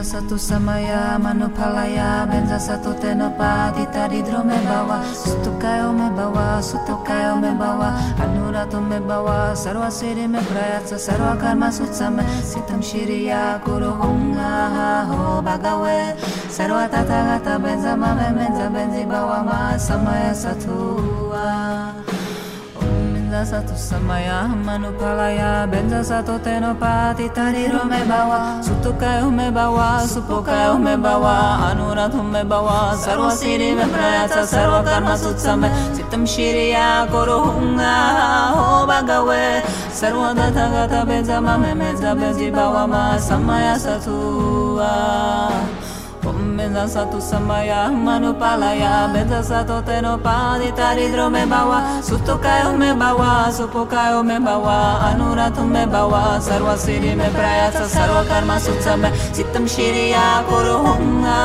Benza satu samaya manupalaya Benza satu tenopa ditadidro mebawa Sutukayo mebawa, sutukayo mebawa Anurato mebawa, sarwa siri mebrayatsa sarwa karma sutsame, sitam shiriya Guru hunga ho bagawe. Sarwa tata gata benza mame benza benzi bawa Ma samaya satuva Om Benza Satu Samaya Manupalaya Benza Satu Tenopati Tariro me bawa Sutukayo me bawa Supokayo me bawa Anuratu me bawa Sarva Siddhi me prayatsa Sarva Karma Sutsame Sitam Shiriya Guru Hunga Ho Bhagave Sarva Tathagata Benza Mame Benza Benzi Bawa Ma Samaya Satua Om Benza Satu Samaya Manupalaya Benza Satu Tenopadi Taridro me bawa Sutukayo me bawa Supokayo me bawa Anuratu me bawa Sarva Siddhi me prayatsa Sarva Karma Sutsame Sitam Shiriya Kuru Hunga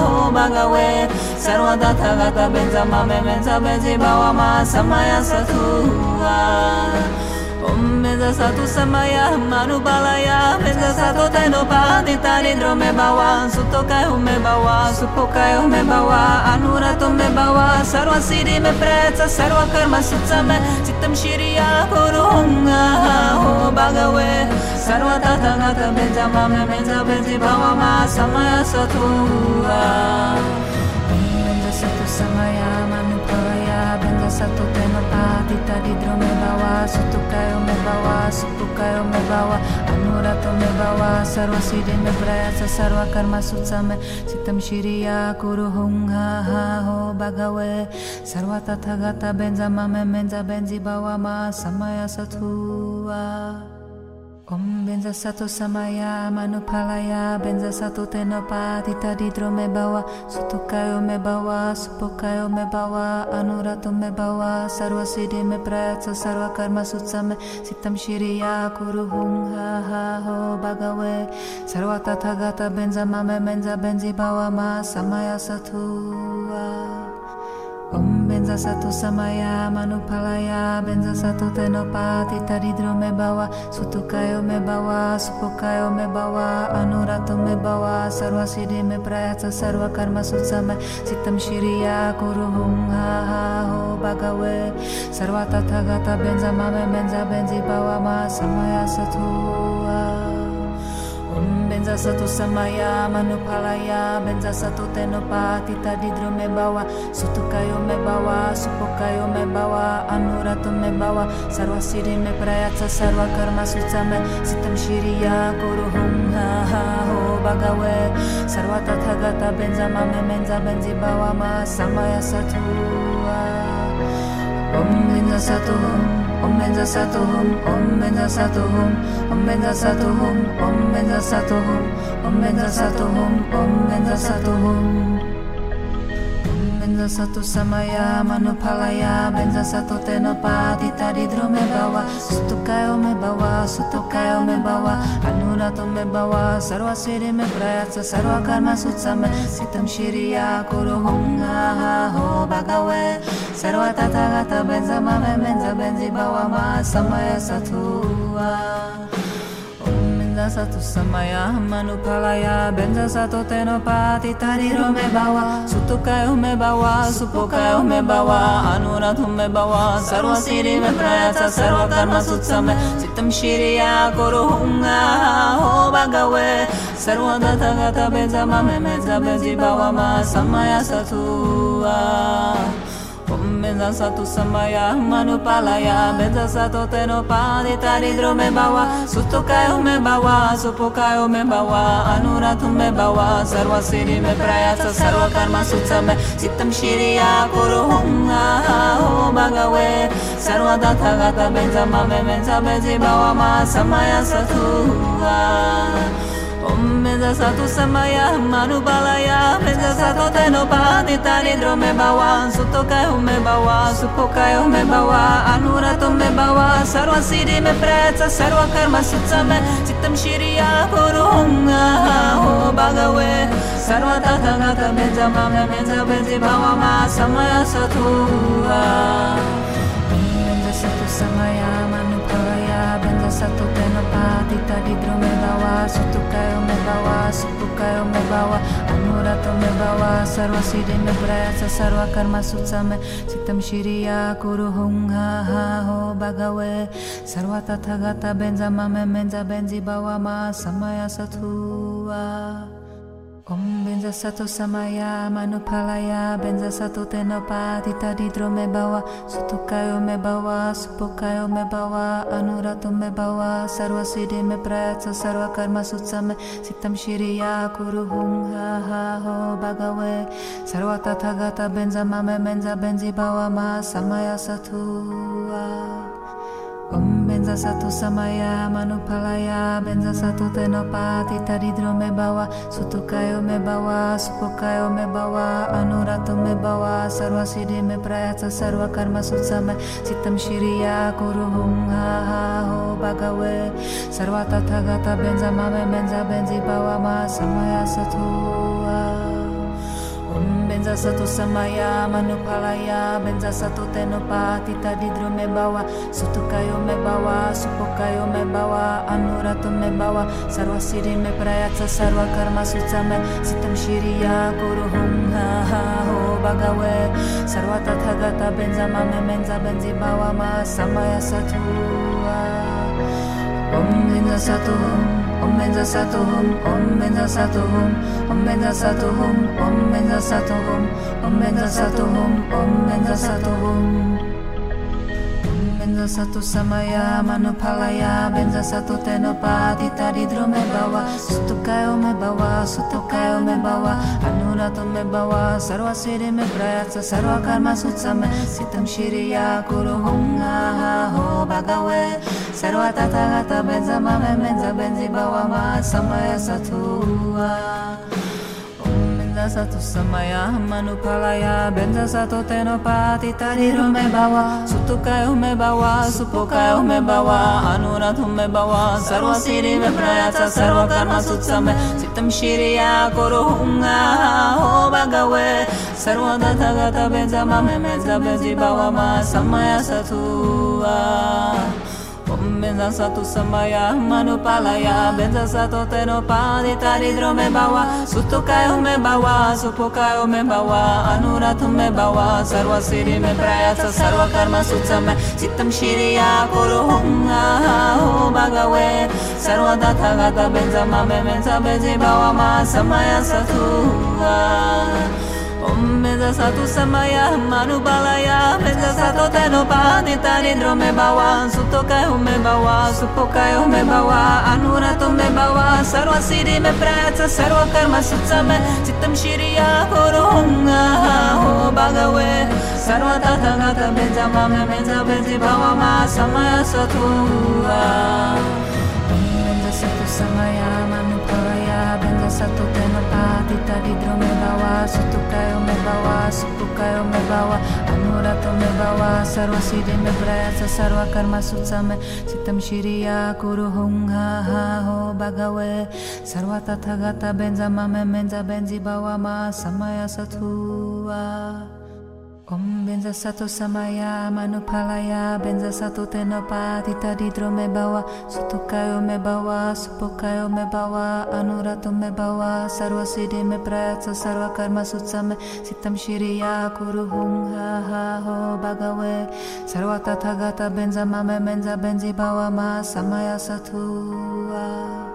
Ho Bhagave Sarva Tathagata Benza Mame Benza Benzi Bawa Ma Samaya Satua Om Medasatu Samaya Manubalaya Medasato Tenopa Nitarindro Mebawa Sutokayo Mebawa Supokayo Mebawa Anurato Mebawa Sarva Siddhi Mepreta Sarva Karma Sutsame Sitam Shiriya Kurunga Ho Bhagave Sarva meza Bhejama Memenza Bhejibhavama Samaya Satura सर्व सीधे में प्रयास सर्व कर्म सुत्सा में चितम शिरिया कुरु हुंग हा हा हो भगवे सर्व तथा गता बेंजा ममे मेंजा बेंजी बावा मा समय सथुआ Om Benza Satu Samaya Manupalaya Benza Satu Tenopa Dita Didro me bawa Sutukayo me bawa Supokayo me bawa Anurato me bawa Sarva Siddhi me prayatsa Sarva Karma Sutsame Sitam Shiriya Kuru Hunga Ho Bhagave Sarva Tathagata Benza Mame Benza Benzi Bawa Ma Samaya Satua Om Benza Satu Samaya Manupalaya Benza Satu Tenopa Taridro me bawa Sutukayo me bawa Supokayo me bawa Anurato me bawa Sarva Siddhi me prayatsa Sarva Karma Sutsame Sitam Shiriya Kuru Hunga Ho Bhagave Sarva Tathagata Benza Mame Benza Benzi Bawa Ma Samaya Satua Om Benza Satu Samaya Manupalaya Benza Satu Tenopa Taridro me bawa Sutukayo me bawa Supokayo me bawa Anurato me bawa Sarva Siddhi me prayatsa Sarva Karma Sutsame Sitam Shiriya Guru Hunga Ho Bhagave Sarva Tathagata Benza Mame Benza Benzi Bawa Ma Samaya Satua Om Benza Satu Om Mensa Satohum, Om Mensa Satohum, Om Mensa Satohum, Om Mensa Satohum, Om Mensa Satohum, Om Mensa Satohum. Benza Satu Samaya Manupalaya Benza Satu Tenopa Taridro me bawa. Sutukayo me bawa Sutukayo me bawa. Anurato me bawa Sarva Siddhi me prayatsa Sarva Karma Sutsame Sitam Shiriya Kuru Hunga Ho Bhagave Sarva Tathagata Benza Mame Benza Benzi Bawa Ma. Samaya Satua Bendasato Samaya Manupalaya Bendasato Tenopati Tariro Mebawa Sutukayo me bawa Mebawa me bawa Sarva Siri Mebrayata Sarva Karma Sutsame Sitam Shiriya Kuruhunga Ho Bhagawe Sarva Data Gata Benzama Memeza Benzibawa Ma Samaya Satua Bendasato samaya, manupalaya teno padi tari drome bawa Sutu kayo me bawa, Supu kayo me bawa Anuratu me bawa, Sarwa siri me prayasa sarwa karma sutsa me, sitam shiri ya kuru hunga Ho bagawe Sarwa data gata benza mame benza benzi bawa ma Samaya satu ah benza satu samaya manubalaya benza satu tenopa nitani drome bawa. Suto kayo me bawa supo kayo me bawa. Anurato me bawa sarva siddhi me preca sarva karma sutsame citam shiriya kurunga ho bhagave sarva tata gata benza mame benza benzi bawa ma samaya satu samaya manupalaya benza satu tenopa tita di drome bawa suto kayo me bawa kayo me bawa anurato me bawa sarva siddhi me preca sarva karma sutsame citam shiriya kuru hung ha ho bhagave sarva tata gata benza mame benza benzi bawa ma samaya satua Om benza satu samaya manupalaya benza satu tenopa tita di drome bawa sutukayo me bawa supokayo me bawa anurato me bawa sarva siddhi me prayaca sarva karma sutsame sitam shiriya kuru hung ha ha ho bhagave sarva tathagata benza mame benza benzi bawa ma samaya satua Om benza satu samaya manupalaya benza satu tenopa tita di drome bawa sutukayo me bawa supokayo me bawa anurato me bawa sarva siddhi me prayaca sarva karma sutsame citam shiriya kuru hung ha ha ho bhagave sarva tathagata benza mame benza benzi bawa ma samaya satua Om benza satu samaya manupalaya benza satu tenopa tita di drome bawa sutukayo me bawa supokayo me bawa anurato me bawa sarva siddhi me prayaca sarva karma sutsame sitam shiriya guru hum ha ha ho bhagave sarva tathagata benza mame benza benzi bawa ma samaya satua Om benza satu Om benza satu hum Om benza satu hum Om benza satu hum Om benza satu Om hum Om benza satu samaya manupalaya benza satu tenopa tita di drome bawa. Sutukayo me bawa sutukayo me bawa. Anurato me bawa sarva siddhi me prayaca sarva karma sutsame sitam shiriya kuru ha ho bhagave sarva tathagata benza mame benza benzi bawa ma. Samaya satua sato samaya manu palaya benza sato teno pati tariru me bawa Sutukayo me bawa Supokayo me bawa Anurathu me bawa Sarva siri me prayata Sarva karma sutsame Sitam shiriya hunga Ho bagawe Sarva data gata benza mame Benza benzi bawa ma Samaya satuva Benza satu sambaya manu palaya Benza sato teno padi taridro me bawa Sutukayo me bawa supukayo me bawa Anuratu me bawa sarva siri me prayasa sarva karma sutsame Sitam shiriya kuruhum aho bhagave Sarva datha gata benza mame benza benzi bawa ma samaya satu Om benza satu samaya manubalaya benza satu tenopa nitani drome bawa. Sutokayo me bawa supokayo me bawa. Anurato me bawa. Sarva siddhi me prayaca sarva karma sutsame citam shiriya kuru ha ho bhagave sarva tathagata mame benza benzi bawa ma samaya satua benza satu samaya benza satu tenopa tita di drome bawa sutukayo me bawa supukayo me bawa anurato me bawa sarva siddhi me prayaca sarva karma sutsame citam shiriya kuru hung ha ho bhagave sarva tathagata benza mame benza benzi bawa ma samaya satua Satu tenopa tita di drome bawa sutukayo me bawa supokayo me bawa anurato me bawa sarva siddhi me prayaca sarva karma sutsame sitam shiriya kuru hung ha ha ho bhagave sarva tathagata benza mame benza benzi bawa ma samaya satua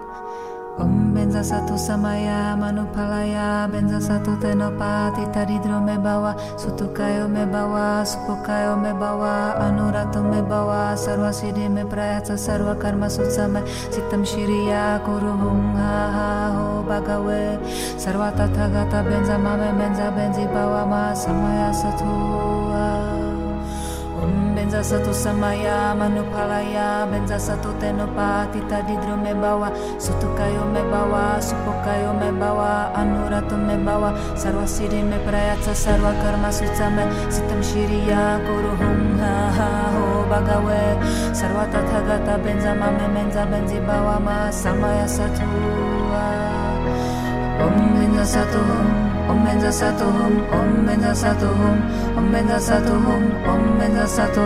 Om benza satu samaya manupalaya benza satu tenopa tita di drome bawa sutukayo me bawa supokayo me bawa anurato me bawa sarva siddhi me prayaca sarva karma sutsame citam shiriya kuru hum ha ha ho bhagave sarva tathagata benza mame benza benzi bawa ma samaya satua Om benza benza satu samaya manupalaya benza satu tenopa tita didro me bawa. Sutukayo me bawa supokayo me bawa. Anurato me bawa. Sarva siddhi me prayatsa sarva karma sutsame sitam shiriya guru hum ha ha ho bhagave sarva tathagata benza mame menza benzi bawa ma. Samaya satua om benza satu om benza satu om benza satu om benza satu om benza satu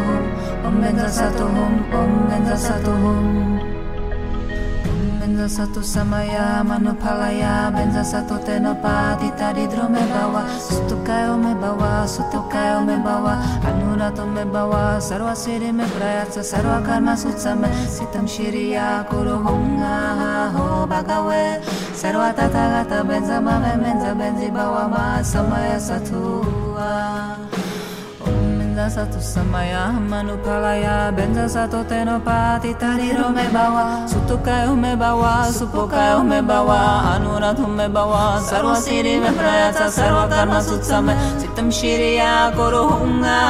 om benza satu om benza satu benza satu samaya manupalaya benza satu tenopa tadi drome bawa. Sutukayo me bawa sutukayo me bawa. Anurato me bawa sarva siddhi me prayatsa sarva karma sutsame sitam shiriya kuru hunga ho bhagave sarva tathagata benza mame benza benzi bawa ma. Samaya satua ah. Benza satu samaya manupalaya benza satu tenopa titari me bawa sutukayo me bawa supokayo me bawa anuratu me bawa sarva siddhi me prayatsa sarva karma sutsame sitam shiriya kuru hunga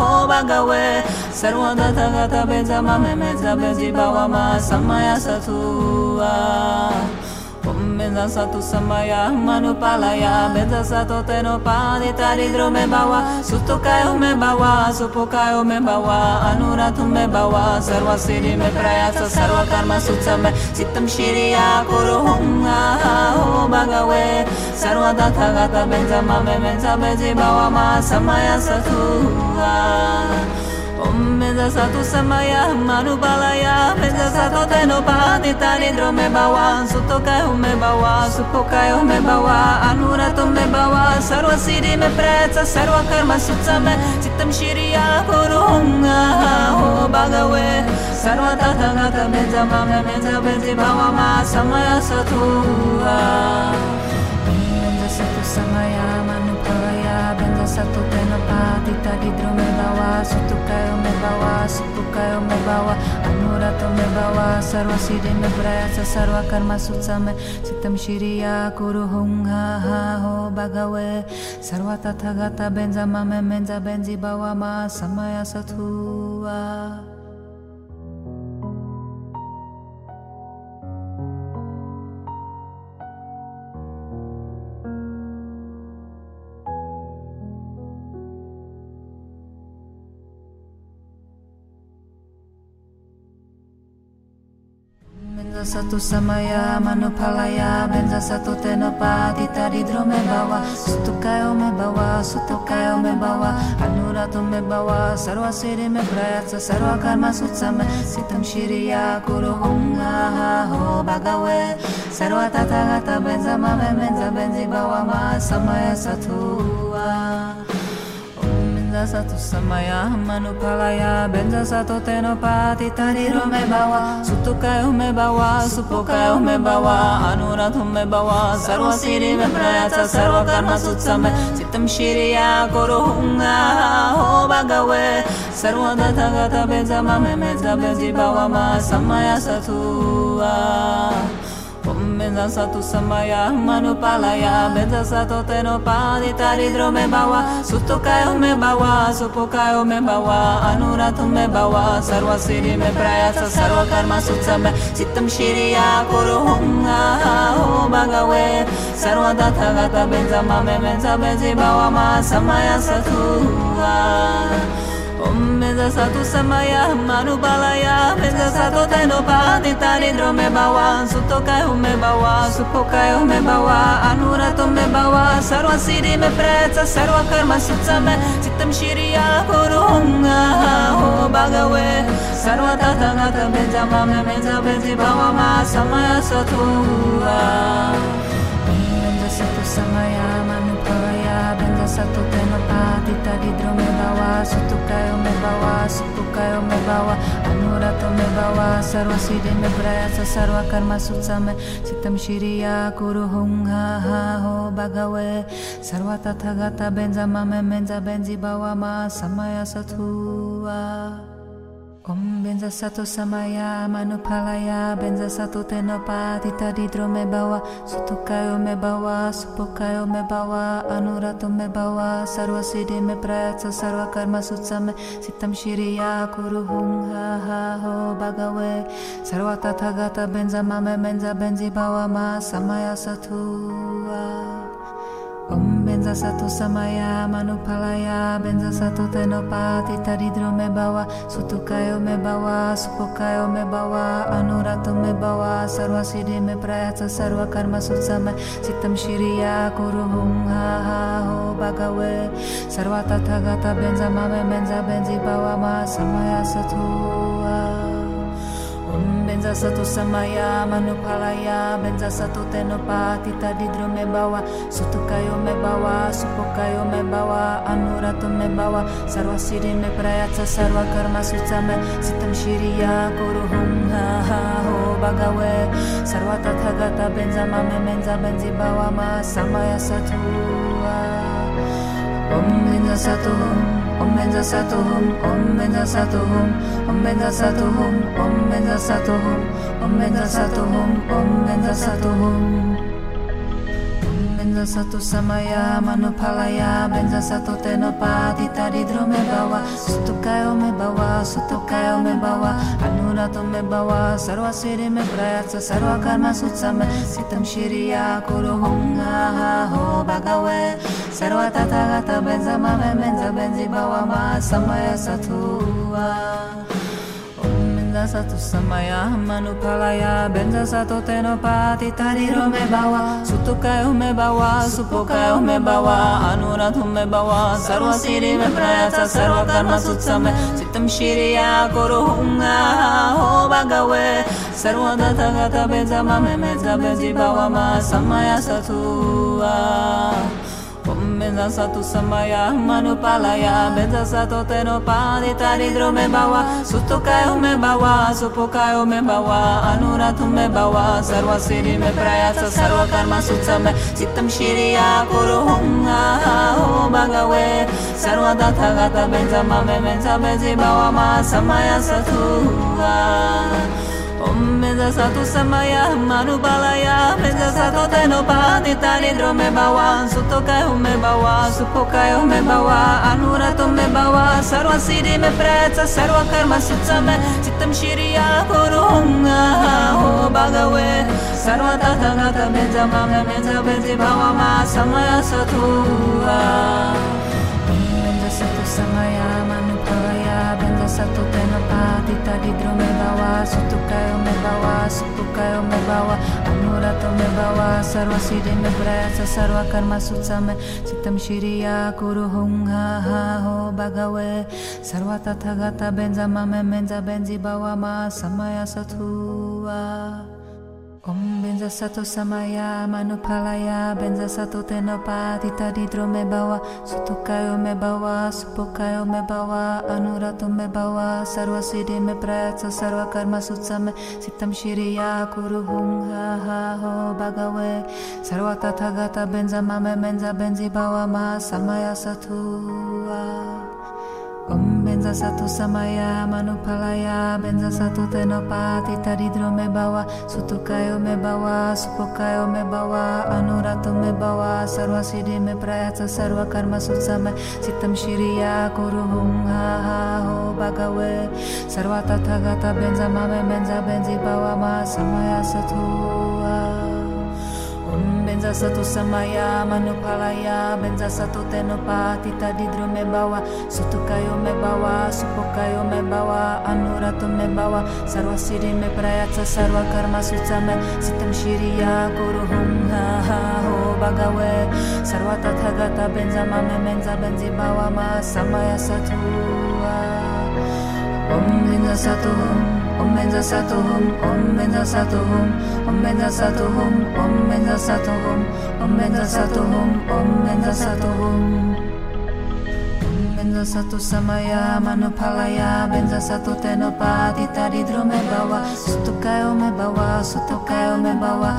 ho bhagave sarva tathagata benza mame benza benzi bawa ma samaya satua Om benza satu samaya manupalaya benza satu tenopa tari me bawa sutukayo me bawa supokayo me bawa anuratu me bawa sarva siddhi me prayatsa sarva karma sutsame sitam shiriya kuru hunga ho bhagave sarva tathagata benza mame benza benzi bawa ma samaya satua Om Medasatu Samaya Manubalaya Medasato Tenopa Nitanidro Mebawa Sutokayo Mebawa Supokayo Mebawa Anurato Mebawa Sarva siri me preta Sarva Karma Sutsame Citam Shiriya Purunga Ho Bhagave Sarva Tathagata Medzamame Medzabedzi Bhavama Samaya Satu Om Medasatu Samaya satu samaya manupalaya benza satu tenopa titadi drome bawa sutukayo me bawa supukayo me bawa anurato me bawa sarva me prayatsa sarva karma sutsame sitam shiriya kuru hunga ha ho bhagave sarva tathagata benza mame menza benzi bawa ma samaya satua benza satu samaya manupalaya benza satu tenopa titadi drome bawa. Sutukayo me bawa sutukayo me bawa. Anurato me bawa sarva siddhi me prayatsa sarva karma sutsame sitam shiriya kuru hunga ho bhagave sarva tathagata benza mame benza benzi bawa ma. Samaya satua benza sato samaya manu palaya benza sato teno pati tani rome bawa manupalaya kai tenopati bawa supo kai mebawa bawa mebawa Anuradhu mebawa Sarva siri me mebrayata Sarva karma sutsame Sitam shiriya kuruhunga Ho bagawe Sarva data gata benza mame Benza benzi bawa ma Samaya satuva benza satu samaya manupalaya benza satu tenopa tari me bawa. Sutukayo me bawa supokayo me bawa. Anuratu me bawa sarva siddhi me prayatsa sarva karma sutsame sitam shiriya kuru hunga ho bhagave sarva tathagata benza mame benza benzi bawa ma. Samaya satua ah. Om benza satu samaya manubalaya benza satu tenopa titani drome bawa sutokayo me bawa supokayo me bawa anurato me bawa sarva siddhi me prayatsa sarva karma sutsame sitam shiriya kurunga ho bhagave sarva tathagata benza mame benza benzi bawa ma samaya satua manupalaya benza satu tenopa titadi drome bawa sutukayo me bawa supukayo me bawa anurato me bawa sarva siddhi me prayatsa sarva karma sutsame sitam shiriya kuru hunga ha ho bhagave. Sarva tathagata benza mame benza benzi bawa ma samaya satua Om benza satu samaya manupalaya benza satu tenopa tita didro me bawa sutukayo me bawa supokayo me bawa anurato me bawa sarva siddhi me prayatsa sarva karma sutsame sitam shiriya kuru hum ha ha ho bhagave sarva tathagata benza mame benza benzi bawa ma samaya satua Om benza satu samaya manupalaya benza satu tenopa tita didro me bawa sutukayo me bawa supokayo me bawa anurato me bawa sarva siddhi me prayatsa sarva karma sutsame sitam shiriya kuru hum ha ha ho bhagave sarva tathagata benza mame benza benzi bawa ma samaya satua. Om Mm, benza satu samaya manupalaya benza satu tenopa tita me bawa sutukayo me bawa supokayo me bawa anurato me bawa sarva siddhi me prayatsa sarva karma sutsame sitam shiriya kuru hum ha ha ho bhagave sarva tathagata benza mame benza benzi bawa ma samaya satua satu ah. Om benza satu hum, om benza satu hum, om benza satu hum, om benza satu hum, benza satu samaya manupalaya benza satu tenopa tita didro me bawa. Sutukayo me bawa sutukayo me bawa. Anurato me bawa sarva siddhi me prayatsa sarva karma sutsame sitam shiriya kuru ha ho bhagave sarva tathagata benza mame benza benzi bawa ma samaya satua Om benza satu samaya manupalaya benza satu tenopa tita didro me bawa. Sutukayo me bawa supokayo me bawa. Anurato me bawa sarva siddhi me prayatsa sarva karma sutsame. Sitam shiriya kuru hum ha ha ho bhagave. Sarva tathagata benza mame benza benzi bawa ma. Samaya satua ah. Komeza sa tu samaya, manu palaya, beza sa to teno padi taridro me bawa, suto kayo me bawa, supo kayo me bawa, anuratu me bawa, sarva siri me prayasa, sarva karma sutsa me, sitam shiriya kuru hunga, ho bagawe, sarva datha gata benza mame benza benzi bawa ma samaya satuha. Om benza satu samaya manupalaya benza satu tenopa tita didro me bawa. Sutokayo me bawa supokayo me bawa. Anurato me bawa sarva siddhi me prayatsa sarva karma sutsame sitam shiriya kuru hum ha ha ho bhagave sarva tathagata benza mame benza benzi bawa ma samaya satua. Om benza satu samaya manupalaya benza satu tenopa didro me bawa sutukayo me bawa supukayo me bawa anurato me bawa sarva siddhi me prayatsa sarva karma sutsame sitam shiriya kuru hum ha ha ho bhagave. Sarva tathagata benza mame benza benzi bawa ma samaya satua Om benza satu samaya manupalaya benza satu tenopa tita didro me bawa sutukayo me bawa supokayo me bawa anurato me bawa sarva siddhi me prayatsa sarva karma sutsame sitam shiriya kuru hum ha ha ho bhagave sarva tathagata benza mame benza benzi bawa ma samaya satua. Om benza satu samaya manupalaya benza satu tenopa tita didro me bawa sutukayo me bawa supokayo me bawa anurato me bawa sarva siddhi me prayatsa sarva karma sutsame sitam shiriya kuru hum ha ha ho bhagave sarva tathagata benza mame benza benzi bawa ma samaya satua Om benza satu samaya manupalaya benza satu tenopa tita me bawa sutukayo me bawa supokayo me bawa anurato me bawa sarva siddhi me prayatsa sarva karma sutsame sitam shiriya kuru hum ha ha ho bhagave sarva tathagata benza mame benza benzi bawa ma samaya satua Om benza satu Om benza satu hum, om benza satu hum, om benza satu hum, om benza satu hum, om benza satu hum, om benza satu hum. Om benza satu samaya manupalaya benza satu tenopa tita didro me bawa sutukayo me bawa sutukayo me bawa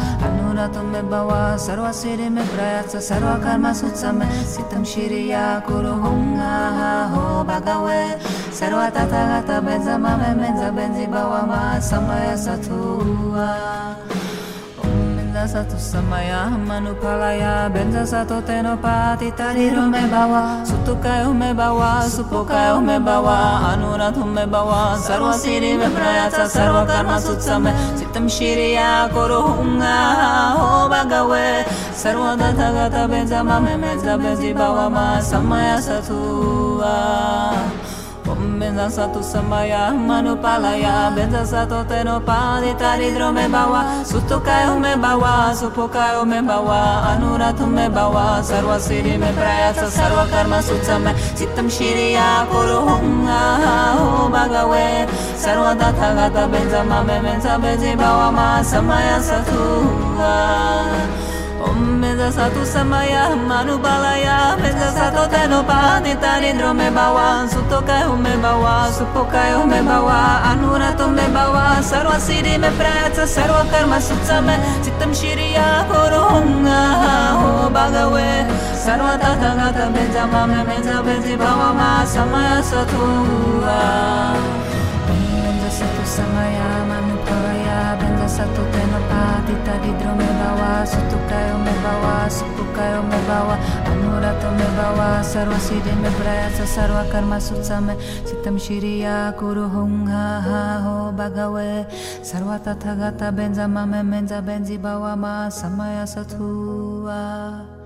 sarva siddhi me prayatsa sarva karma sutsame sitam shiriya kuru hum ha ho bhagave. Sarva tathagata benza mame menza benzi bawa ma samaya satua Benza satu samaya manupalaya Benza satu tenopati tariro me bawa Sutukayo me bawa Supokayo me bawa Anuratu me bawa Sarva siddhi me prayatsa Sarva karma sutsame Sitam shiriya kuru hunga Ho bhagave Sarva tathagata benza mame menza benzi bawa ma Samaya satua Om benza satu samaya manupalaya benza satu tenopadi taridro me bawa. Sutukayo me bawa supokayo me bawa. Anuratu me bawa sarva siddhi me prayatsa sarva karma sutsame sitam shiriya kuru hunga ho bhagave. Sarva tathagata benza mame benza benzi bawa ma samaya satua Om Benza satu samaya manubalaya Benza satu tenopati tanidro me bawa Sutokayo me bawa Supokayo me bawa Anurato me bawa Sarva siddhi me prayatsa Sarva karma sutsame Sitam shiriya kurunga Ho bhagave Sarva tathagata benza mame menza benzi bawa ma Samaya manupalaya Benza satu tenopati tadidro me bawa Sutukayo me bawa Supukayo me bawa Anurato me bawa Sarva siddhi me prayatsa Sarva karma sutsame Sitam shiriya kuru hung ha ho bhagave Sarva tathagata benza mame menza benzi bawa ma Samaya satua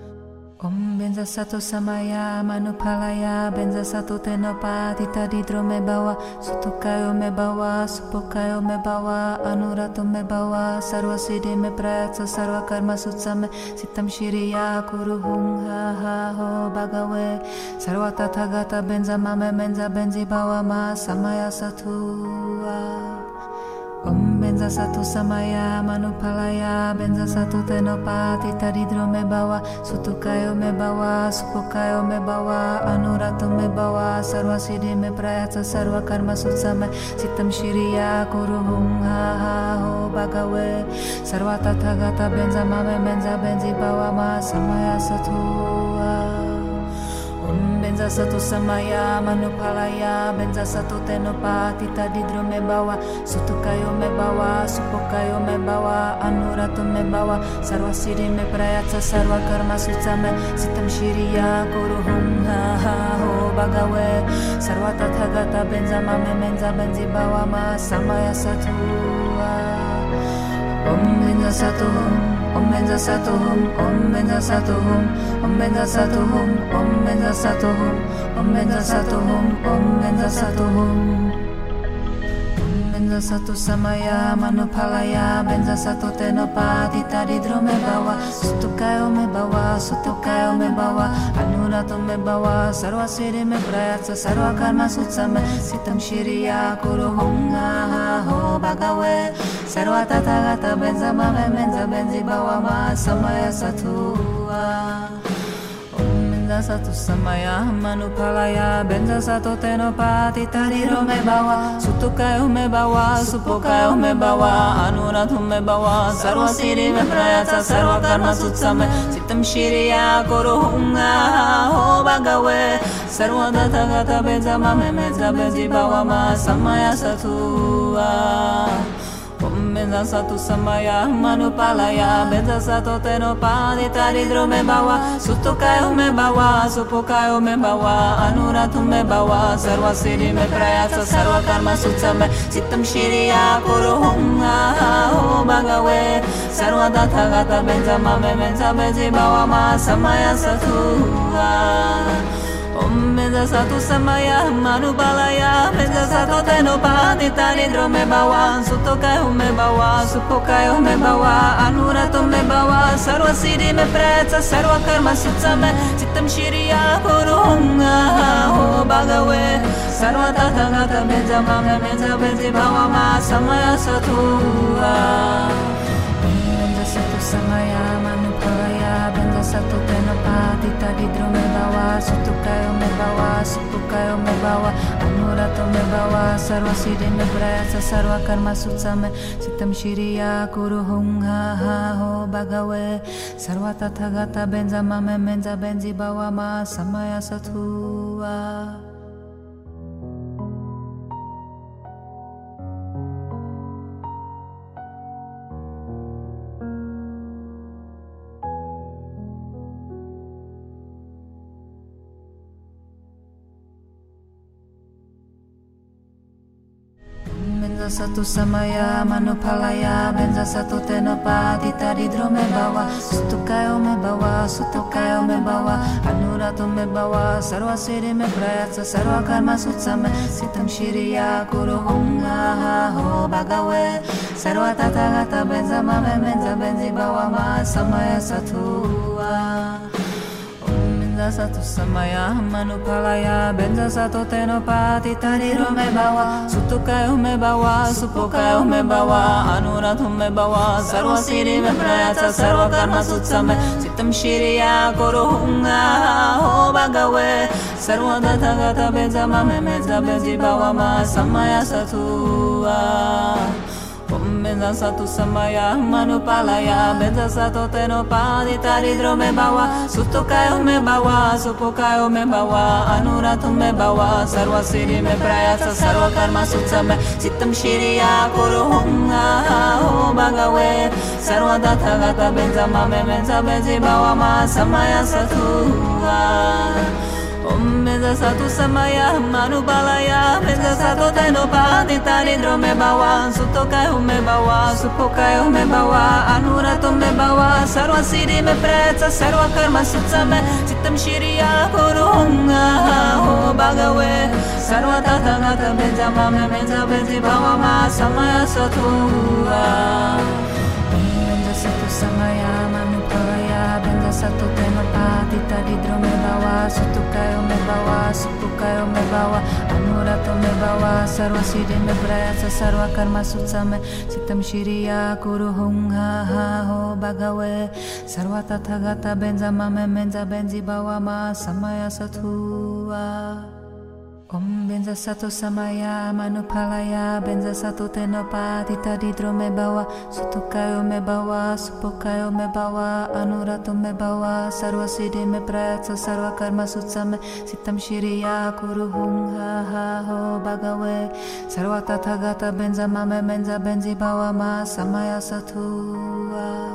Om benza satu samaya manupalaya benza satu tenopati tadidro me bawa sutukayo me bawa supokayo me bawa anurato me bawa sarva siddhi me prayatsa sarva karma sutsame sitam shiriya kuru hum ha ha ho bhagave. Sarva tathagata benza mame menza benzi bawa ma samaya satua benza satu samaya manupalaya benza satu tenopati taridro me bawa sutukayo me bawa supokayo me bawa anurato me bawa sarva siddhi me prayatsa sarva karma sutsame sitam shiriya kuru hum ha ha ho bhagave sarva tathagata benza mame menza benzi bawa ma samaya satua Om benza satu samaya manupalaya benza satu tenopati tadidro me bawa. Sutukayo me bawa supokayo me bawa anurato me bawa. Sarva siddhi me prayatsa sarva karma sutsame sitam shiriya kuru hum ha ha ho bhagave sarva tathagata benza mame menza benzi bawa ma samaya satua Om benza satu hum Om benza satu hum Om benza satu hum Om benza satu hum Om benza satu hum Om benza satu hum Om benza satu satu samaya manupalaya benza satu tenopati taridro me bawa. Sutukayo me bawa sutukayo me bawa. Anurato me bawa sarva siddhi me prayatsa sarva karma sutsame sitam shiriya kuru ha ho bhagave sarva tathagata benza mame benza benzi bawa ma. Samaya satua Om benza satu samaya manupalaya benza satu tenopati tariro me bawa. Sutukayo me bawa supokayo me bawa. Anurato me bawa. Sarva siddhi me prayatsa sarva karma sutsame sitam shiriya kuru hunga ho bhagave sarva tathagata benza mame menza benzi bawa ma. Samaya satua Satu samaya manupalaya benza satu tenopati taridro me bawa. Sutukayo me bawa supokayo me bawa. Anurato me bawa sarva siddhi me prayatsa sarva karma sutsame sitam shiriya kuru hunga ho bhagave sarva tathagata benza mame menza benzi bawa ma samaya satua Om benza satu samaya manubalaya benza satu tenopati tanidro me bawa. Sutokayo me bawa supokayo me bawa. Anurato me bawa. Sarva siddhi me prayatsa sarva karma sutsame sitam shiriya kurunga ho bhagave sarva tathagata benza mame menza benzi bawa ma. Samaya ah. Benza satu samaya manupalaya benza satu tenopati tadidro me bawa sutukayo me bawa supukayo me bawa me bawa sarva siddhi me karma Sitam shiriya kuru hung ha ho bhagave Sarva tathagata benza mame menza benzi bawa ma samaya satua Benza satu samaya manupalaya Benza satu tenopati tadi drome bawa. Sutukayo me bawa Sutukayo me bawa. Anurato me bawa Sarva siddhi me prayatsa Sarva karma sutsame Sitam shiriya kuru hunga ho bhagave Sarva tathagata benza mame benza benzi bawa ma samaya satua zatu samaya manu palaya. Benza zatu teno pati tani rume bawa. Sutu mebawa ume bawa supo bawa. Anurat ume bawa sarva siri me praya ca sarva sutsame sitam shiri ya ho bagawe. Sarva gata benza mame meza bezi bawa samaya satu Satu samaya manupalaya Benza satu tenopadi taridro me bawa Sutukayo me bawa Supokayo me bawa Anuratu me bawa Sarva siddhi me prayasa Sarva karma sutsame Sitam kuru hunga ho bhagave Sarva tathagata benza mame benza benzi bawa ma samaya satua Om benza satu samaya manubalaya Benza satu tenopati taridro me bawa. Sutokayo me bawa Supokayo me bawa. Anurato me bawa Sarva siddhi me pretsa Sarva karma sutsame Sitam shiriya kurunga ho bhagave Sarva tathagata benza mame benza benzi bawa ma samaya satua manupalaya Benza satu tenopati tadi drome bawa Sutukayo me bawa Supukayo me bawa Anurato me bawa Sarva siddhi me prayasa Sarva karma sutsame Sitam shiriya kuru hung ha ha ho bhagave Sarva tathagata benza mame menza benzi bawa ma samaya satua Om benza satu samaya manupalaya benza satu tenopati tadi drome bawa sutukayo me bawa supokayo me bawa anurato me bawa sarva siddhi me prayatsa sarva karma sutsame sitam shiriya kuru hung ha ha ho bhagave sarva tathagata benza mame menza benzi bawa ma samaya satua Om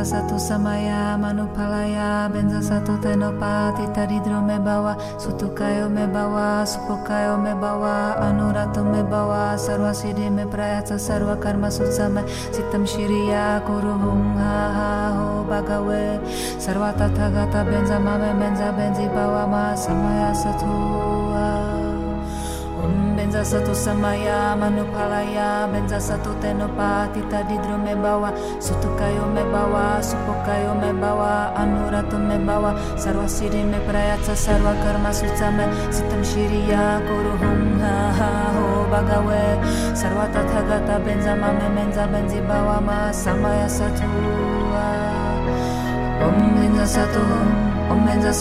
benza satu samaya manupalaya benza satu tenopati taridro me bawa sutukayo me bawa supokayo me bawa anurato me bawa sarva siddhi me prayatsa sarva karma sutsame sitam shiriya kuru hung ha ha ho bhagave sarva tathagata benza mame benza benzi bawa ma samaya Om satu samaya manupalaya benza satu tenopati tadi me bawa sutukayo me bawa supokayo me bawa anurato me bawa sarva siddhi me prayatsa sarva karma sutsame sitam shiriya kuru hum ha ha ho bhagave sarva tathagata benza mame menza benzi bawa ma samaya satua. Om benza satu Satu Om benza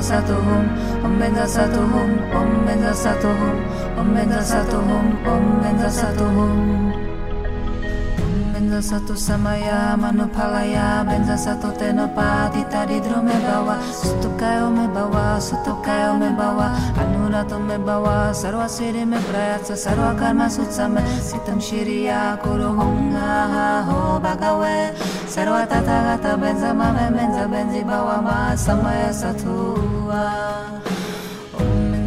Satahum, Om benza Satahum, Om benza Satahum, Om benza satu hum Om benza satu hum Om benza satu samaya manupalaya benza satu tenopati tadi drome bawa. Suto sutukayo me bawa suto sutukayo me bawa. Sarva siri me prayatsa sarva karma sutsame sitam shiriya kuru hung ha ha ho bhagave sarva tathagata benza mame benza benzi bawa ma. Samaya satua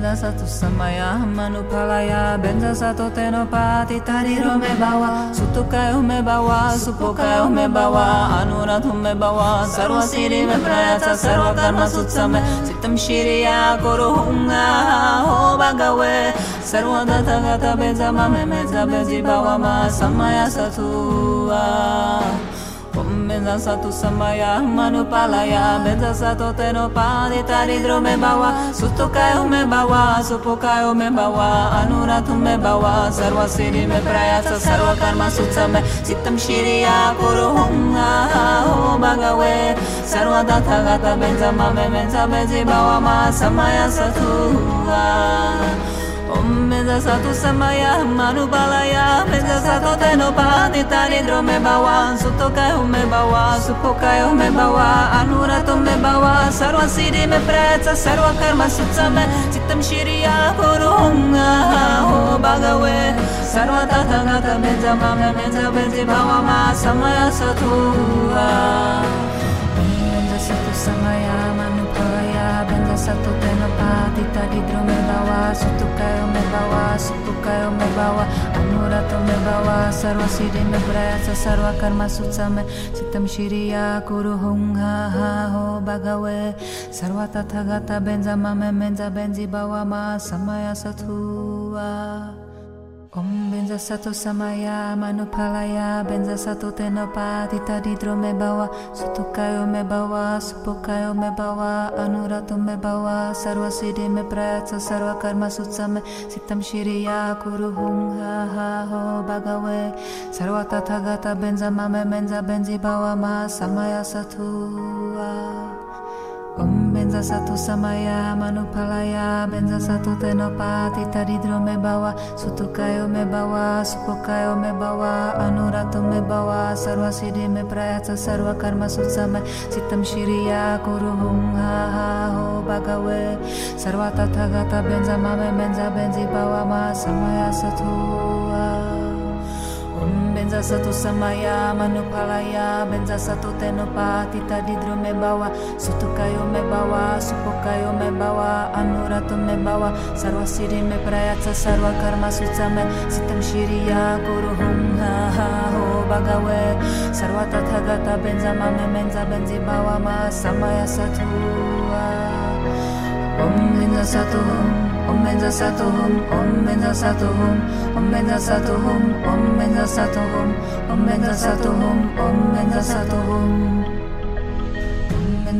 Om benza satu samaya manupalaya benza satu tenopati taridro me bawa. Sutukayo me bawa supokayo me bawa. Anurato me bawa sarva siddhi me prayatsa sarva karma sutsame. Sitam hunga ho bhagave. Sarva tathagata benza mame benza benzi bawa ma. Samaya satua Om Beza satu samaya, manu palaya Beza sato teno padi taridro me bawa Suto kayo me bawa, supo kayo me bawa Anuratu me bawa, sarva siri me prayasa Sarva karma sutsa me, sitam shiriya kuru hunga Ho bhagawe, sarva datha gata Benza mame, benza benzi bawa ma samaya satu Om Benza Satu Samaya Manubalaya Benza Sato Teno Padita Nidro Me Bawa Sutokai Me Bawa Supokai Me Bawa Anurato Me Bawa Sarva Siddhi Me Pretsa Sarva Karma Sutsame Chittam Shiriya Purunga Ho Bhagave Sarva Tata Gata Benza Mame Benza Benzi Bawa Ma Samaya Satu Samaya Manupalaya Benza Satu Teno Padita Nidro Me Bawa Me Bawa Supokai Me Bawa Anurato Me Bawa Sarva Siddhi Me Pretsa Sarva Karma Sutsame Chittam Shiriya Kuru Hung Ha Ho Bhagave Sarva Tata Gata Benza Mame Benza Benzi Bawa Ma Samaya Satua Om Benza Sato Samaya Manupalaya Benza Sato Tenopa Tita Didro Me Bawa Sutukayo Me Bawa Supokayo Me Bawa Anurato Me Bawa Sarva Siddhi Me Pratsa Sarva Karma Sutsame Sittam Shiriya Kuru Hung Ha Ha Ho Bhagave Sarva Tata Gata Benza Mame Benza Benzi Bawa Ma Samaya Satua Om Benza Satu Samaya Manupalaya Benza Satu Tenopa Tita Didro Me Bawa Sutukayo Me Bawa Supokayo Me Bawa Anurato Me Bawa Sarva Siddhi Me Prayatsa Sarva Karma Sutsame Sittam Shiriya Kuru Hung Ha Ha Ho Bhagave Sarva Tata Gata Benza Mame Benza Benzi Bawa Ma Samaya Satua Om Benza Satu Samaya Manupalaya Benza Satu Tenopa Tita Me Bawa Sutukayo Me Bawa Supokayo Me Bawa Anurato Me Bawa Sarva siri Me Prayatsa Sarva Karma Sutsame Sittam Shiriya Guru Hum Ha Ha Ho Bhagave Sarva Tatha Gata Benza Mame Benza Benzi Bawa Ma Samaya Satua Om Benza Satu Om Benza Satu Hum Om Benza Satu Hum Om Benza Satu Hum Om Benza Satu Hum Om Benza Satu Hum Om Benza Satu Hum Om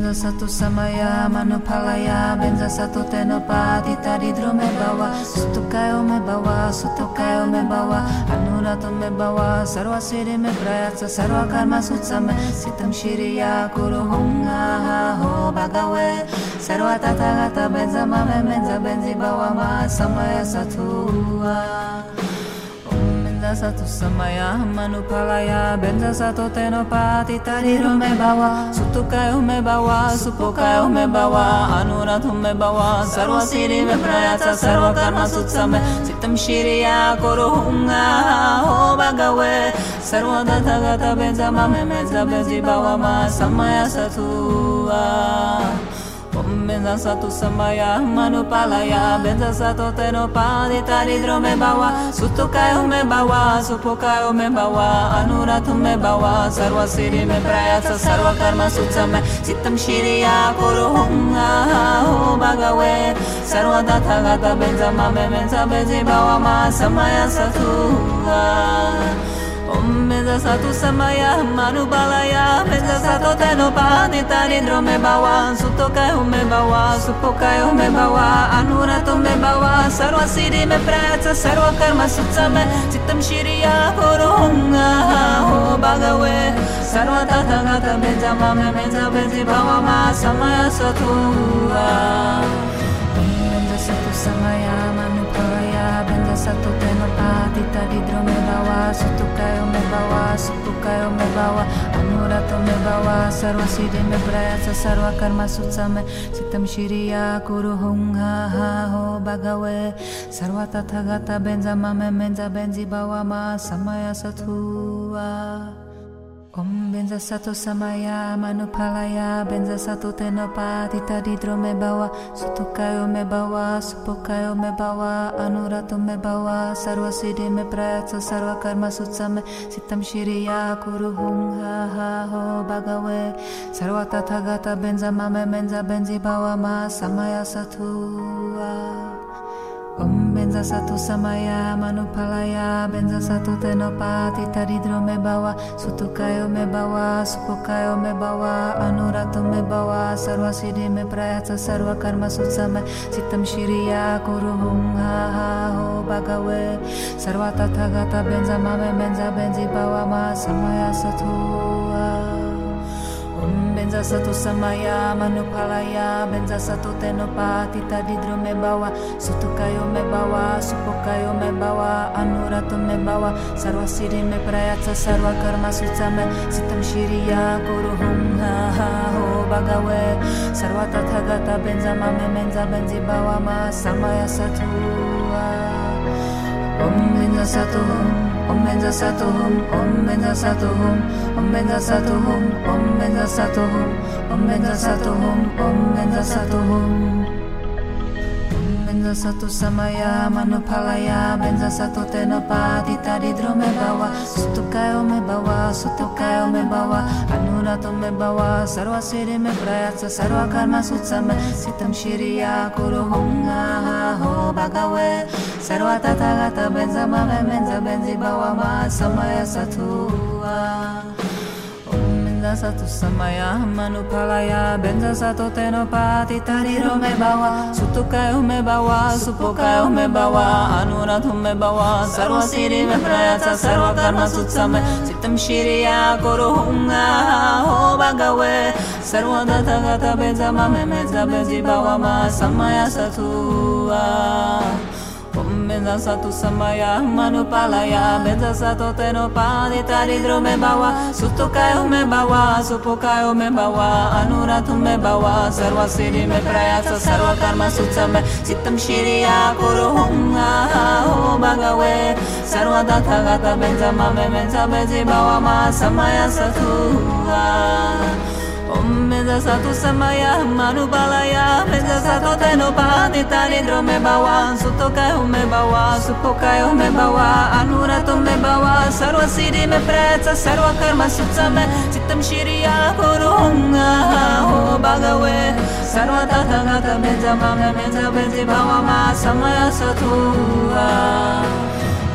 Benza Satu Samaya Manupalaya Benza Satu Tenopa Tita Didro Me Bawa. Sutukayo Me Bawa Sutukayo Me Bawa. Anurato Me Bawa Sarva Siddhi Me Prayatsa Sarva Karma Sutsame Sittam Shiriya Kuru Hung Ha Ha Ho Bhagave Sarva Tata Gata Benza Mame Benza Benzi Bawa Ma. Samaya Satua Satu Samaya Manupalaya Benza Satu Tenopa Tita Didro Me Bawa Sutukayo Me Bawa Supokayo Me Bawa Sarva Siddhi Me Prayatsa Sarva Karma Sutsame Sittam Shiriya Kuru Hung Ha Ho Bhagave Sarva Tata Gata Benza Mame Benza Benzi Bawa Ma Samaya Satua Om Benza Satu Samaya Manupalaya Benza Satu Tenopa Dita Didro Me Bawa. Sutukayo Me Bawa Supokayo Me Bawa. Anurato Me Bawa Sarva Siddhi Me Prayatsa Sarva Karma Sutsame Sittam Shiriya Kuru Hung Ha Ha Ho Bhagave Sarva Tata Gata Benza Mame Benza Benzi Bawa Ma Samaya Satua Satu Samaya Manubalaya Benza Satu Tenopa Nita Nidro Me Bawa Sutokayo Me Bawa Supokayo Me Bawa Anurato Me Bawa Sarva Siddhi Me Pratsa Sarva Karma Sutsame Sittam Shiriya Purung Ha Ho Bhagave Sarva Tata Gata Benza Mame Benza Benzi Bawa Ma Samaya Satua Manupalaya Benza Satu Tenopa Tita Didro Me Bawa Me Bawa Supukayo Me Bawa Bawa Sarva Siddhi Me Ha Ho Bhagave Sarva Tata Gata Benza Mame Benzi Bawa Ma Samaya Samaya Om benza sato Samaya mano palaya benza sato teno padita di drome bawa Benzasato Tenopati me bawa Sutukayo Mebawa me bawa Anurato me bawa Sarva Siddhi me Meprayatsa Sarva Karma Sutsame Sitam Shiriya Kuru Hum Ha Ha Ho Bhagave. Sarva Tathagata Benza Mame Benza Benzi Bawa Ma Samaya Satua Om Benza Satu Samaya Manupalaya Benza Satu Tenopa Tita Didro Me Bawa Sutukayo Me Bawa Supokayo Me Bawa Anurato Me Bawa Sarva Siddhi Me Prayatsa Sarva Karma Sutsame Sittam Shiriya Kuru Hung Ha Ha Ho Bhagave Sarva Tata Gata Benza Mame Benza Benzi Bawa Ma Samaya Satua Om benza satu samaya manupalaya benza satu tenopa tita didro me bawa. Sutukayo me bawa supokayo me bawa. Anurato me bawa. Sarva siri me prayatsa sarva karma sutsame sitam shiriya guru hum ha ha ho bagawe. Sarva tathagata benza mame menza benzi bawa ma. Samaya satu om benza satu om benza satu om benza satu benza satu samaya manupalaya benza satu tenopa tadi drome bawa. Sutukayo me bawa sutukayo me bawa. Anurato me bawa sarva siri me prayatsa sarva karma sutsame sitam shiriya kuru hunga ho bagawe sarva tathagata benza mame benza benzi bawa ma. Samaya satua ah. zatu zamaia manupalaya palaia Benza tariro me bawa. Zutuka eu me bawa, zupoka eu me bawa. Anurat siri me praiatza karma zutza Sitam shiriya shiria koru hunga Ho bagawe, sarua data gata benza Mame meza bezi bawa samaya zatua Om benza satu samaya manupalaya benza satu tenopa tari me bawa. Sutukayo me bawa supokayo me bawa. Anuratu me bawa sarva siri me prayatsa sarva karma sutsame sitam shiriya kuru hunga ho bagawe sarva tathagata benza mame benza benzi bawa ma samaya satu satua Om benza satu samaya manubalaya benza satu tenopa titani drome bawa sutokayo me bawa supokayo me bawa anurato me bawa sarva siri me pretsa sarva karma sutsame citam shiriya kurunga ho bagawe sarva tathagata benza mame benza benzi bawa ma samaya satua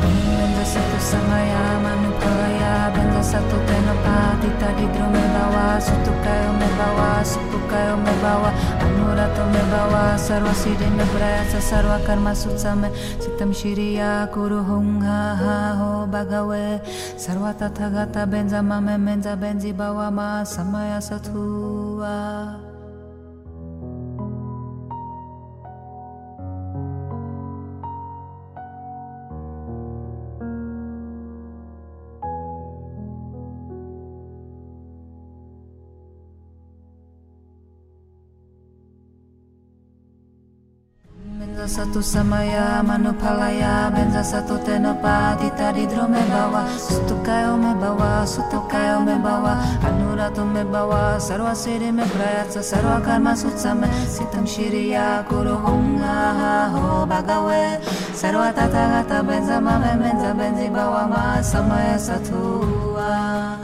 benza satu samaya manupalaya benza satu tenopa titani drome bawa sutukayo me bawa supukayo me bawa anurato me bawa sarva siri me prayatsa sarva karma sutsame sitam shiriya kuru hunga ha ho bagawe sarva tathagata benza mame menza benzi bawa ma samaya satua benza satu samaya manupalaya benza satu tenopa tadi drome bawa. Sutukayo me bawa sutukayo me bawa. Anurato me bawa sarva siri me prayatsa sarva karma sutsame sitam shiriya kuru hunga ho bagawe. Sarva tathagata benza mame benza benzi bawa ma. Samaya satua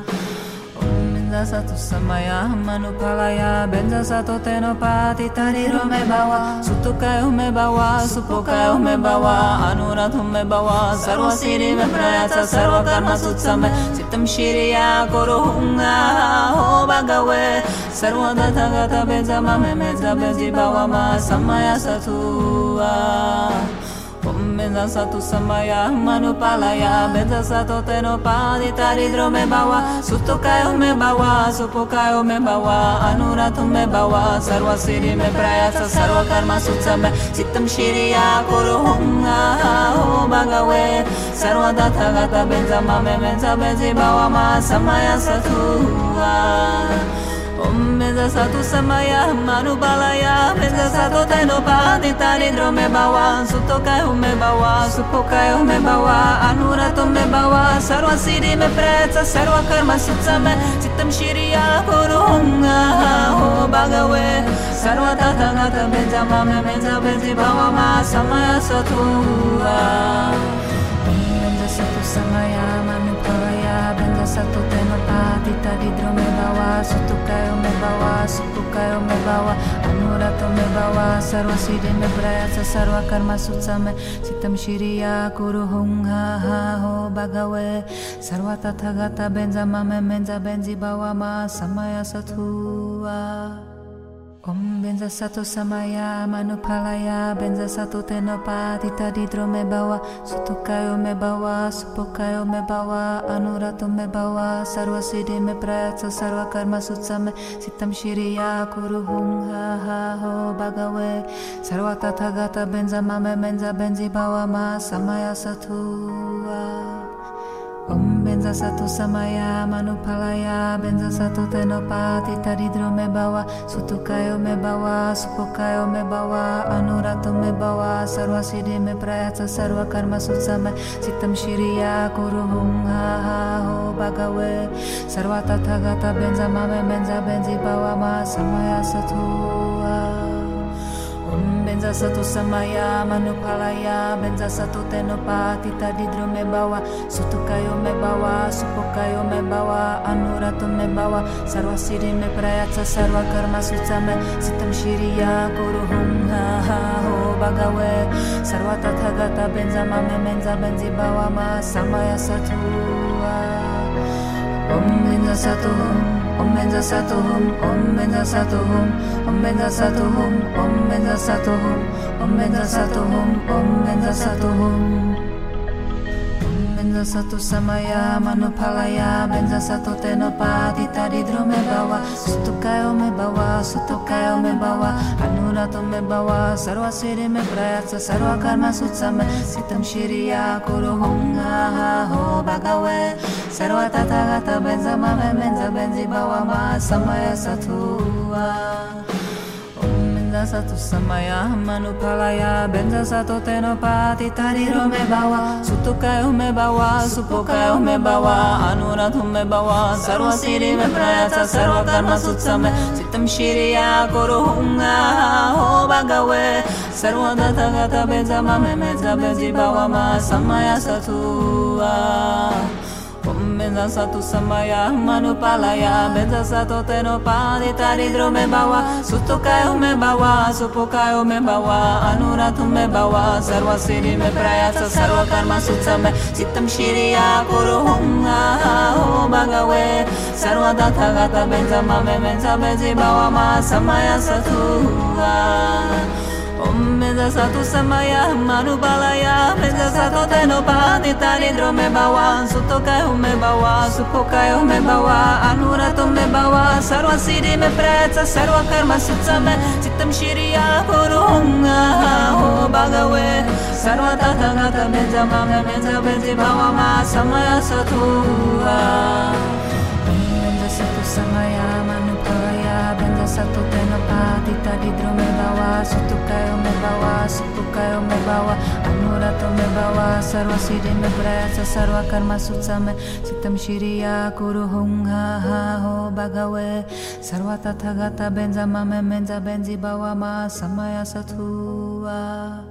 benza satu samaya manupalaya benza satu tenopa titari me bawa sutukayo me bawa supokayo me bawa anuratu me bawa sarva siri me prayatsa sarva karma sutsame sitam shiriya kuru hunga ho bagawe sarva tathagata benza mame benza benzi bawa ma samaya satua Pomeza satu samaya, manu palaya, beza sato teno padi taridro me bawa, susto kayo me bawa, supo kayo me bawa, anuratu me bawa, sarva siri me prayasa, sarva karma sutsame, sitam shiriya kuru hunga, ho bagawe, sarva data gata benza mame benza benzi bawa ma samaya satu. Benza satu samaya manubalaya benza satu tenopa tari drome bawa sutokayo me bawa supokayo me bawa anurato me bawa sarva siri me pretsa sarva karma sutsame citam shiriya kurunga ho bagawe sarva tathagata benza mame benza benzi bawa ma samaya satua benza satu samaya manupalaya benza satu tenopa tadi drome bawa sutukayo me bawa supukayo me bawa anurato me bawa sarva siri me prayatsa sarva karma sutsame sitam shiriya kuru hunga ha ho bagawe sarva tathagata benza mame menza benzi bawa ma samaya satua Om benza satu samaya manupalaya benza satu tenopa tita didro me bawa sutukayo me bawa supokayo me bawa anurato me bawa sarva siddhi me prayatsa sarva karma sutsame sitam shiriya kuru hum ha ha ho bhagave sarva tathagata benza mame benza benzi bawa ma samaya satua Satu samaya manupalaya benza satu tenopa tita didro me bawa sutukayo me bawa supokayo me bawa anurato me bawa sarva siddhi me prayatsa sarva karma sutsame sitam shiriya kuru hum ha ha ho bhagave sarva tathagata benza mame benza benzi bawa ma samaya satua Om benza satu samaya manupalaya benza satu tenopa tita didro me bawa sutukayo me bawa supokayo me bawa anurato me bawa sarva siddhi me prayatsa sarva karma sutsame sitam shiriya kuru hum ha ha ho bhagave sarva tathagata benza mame benza benzi bawa ma samaya satua Om benza satu Om benza satu hum Om benza satu hum Om benza satu hum Om benza satu hum Om benza satu hum Om benza satu hum Om benza satu samaya manupalaya benza satu tenopa tita didro me bawa. Sutukayo me bawa sutukayo me bawa. Anurato me bawa sarva siddhi me prayatsa sarva karma sutsame sitam shiriya kuru ha ho bhagave sarva tathagata benza mame benza benzi bawa ma. Samaya satua Bendasato samaya manupalaya Bendasato tenopati tariro me bawa Sutukayo me bawa Supokayo me bawa Anuradhu me bawa Sarva siri me prayasa Sarva karma sutsame Sitam shiriya kuruhunga Ho bagawe Sarva data gata beza mame meza bezi bawa ma Samaya satua Bendasato samaya, manu palaya manupalaya Bendasato tenopadi taridro me bawa Sutokayo me bawa, supokayo me bawa Anuratu me bawa, sarva siri me prayasa Sarva karma sutsa me Sittam shiri ya shiriya hunga Ho bagawe Sarva datha gata benza mame benza benzi bawa Ma samaya satu satuha Satu samaya manubalaya benza satu tenopa tita didro me bawa. Sutokayo me bawa supokayo me bawa. Anurato me bawa sarva siddhi me prayatsa sarva karma sutsame sitam shiriya ha ho bhagave sarva tathagata benza mame benza benzi bawa ma samaya satua Benza satu samaya manupalaya benza satu tenopa tita didro me bawa me bawa supukayo me bawa anurato me bawa sarva siddhi me prayatsa sarva karma sutsame sitam shiriya kuru hum ha ha ho bhagave sarva tathagata benza mame benza benzi bawa ma samaya satua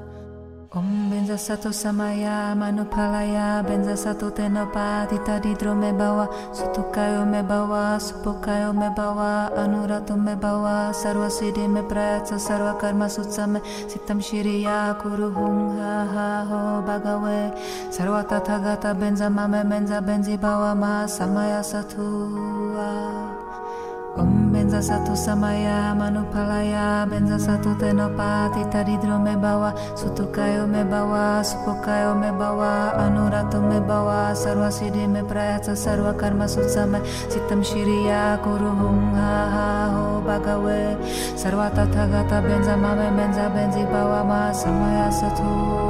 Om benza satu samaya manupalaya benza satu tenopa tita didro me bawa sutukayo me bawa supokayo me bawa anurato me bawa sarva siddhi me prayatsa sarva karma sutsame sitam shiriya kuru hum ha ha ho bhagave. Sarva tathagata benza mame benza benzi bawa ma samaya satua. Om benza satu samaya manupalaya benza satu tenopa tita didro me bawa sutukayo me bawa supokayo me bawa anurato me bawa sarva siddhi me prayatsa sarva karma sutsame sitam shiriya kuru hum ha ha ho bhagave sarva tathagata benza mame benza benzi bawa ma samaya satua Om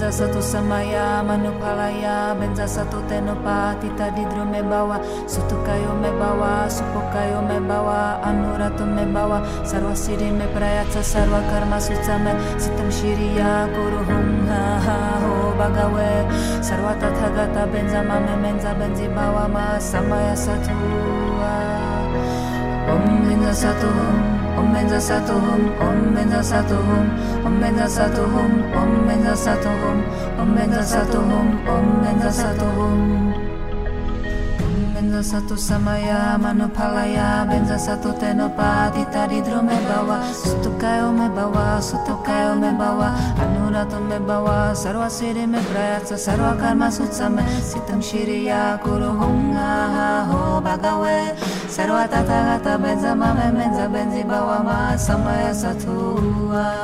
benza satu samaya manupalaya benza satu tenopa tita didro me bawa sutukayo me bawa supokayo me bawa anurato me bawa sarva siddhi me prayatsa sarva karma sutsame sitam shiriya kuru hum ha ha ho bhagave sarva tathagata benza mame benza benzi bawa ma samaya satua Om benza satu Om benza satu hum Om benza satu hum Om benza satu hum Om benza satu Om Om benza satu samaya manupalaya benza satu tenopatita ridro me bawa sutukayo me bawa sutukayo me bawa anurato me bawa sarva siddhi me prayatsa sarva karma sutsame sitam shiriya kuru hunga ho bhagave sarva tathagata benza mame benza benzi bawa ma samaya satua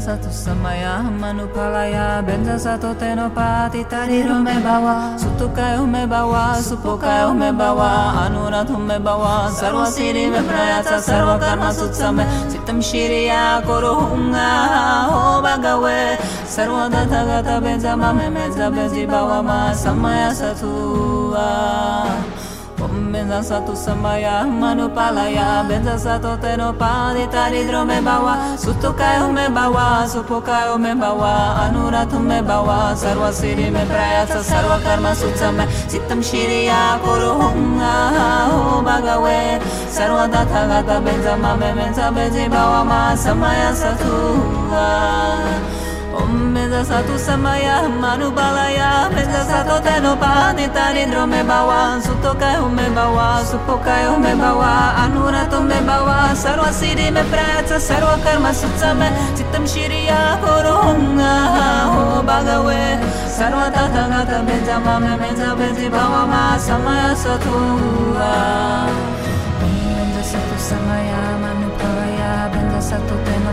satu samaya manupalaya benza satu tenopati tariro me bawa sutukayo me bawa supokayo me bawa anuradhu me bawa sarva siddhi me prayatsa sarva karma sutsame sitam shiriya koro hunga ho bhagave sarva dathagata benza mame benza benzi bawa ma samaya satua benza satu samaya manupalaya benza satu tenopadi taridro me bawa sutukayo me bawa supokayo me bawa anuratu me bawa sarva siddhi me prayatsa sarva karma sutsame sitam shiriya kuru hunga ho bhagave sarva dathagata benza mame benza benzi bawa ma samaya satua Mezasatu samaya manu balaya Mezasato teno pane tarindro me bawa Suto kayo me bawa Supo kayo me bawa Anurato me bawa Sarva siddhi me prayacha Sarva karma sutsa me Chittam shiriya korunga Ho bhagave Sarva tata gata beja mame Meja beji bhava ma Samaya satunga Mezasatu samaya manu pavaya Mezasatu teno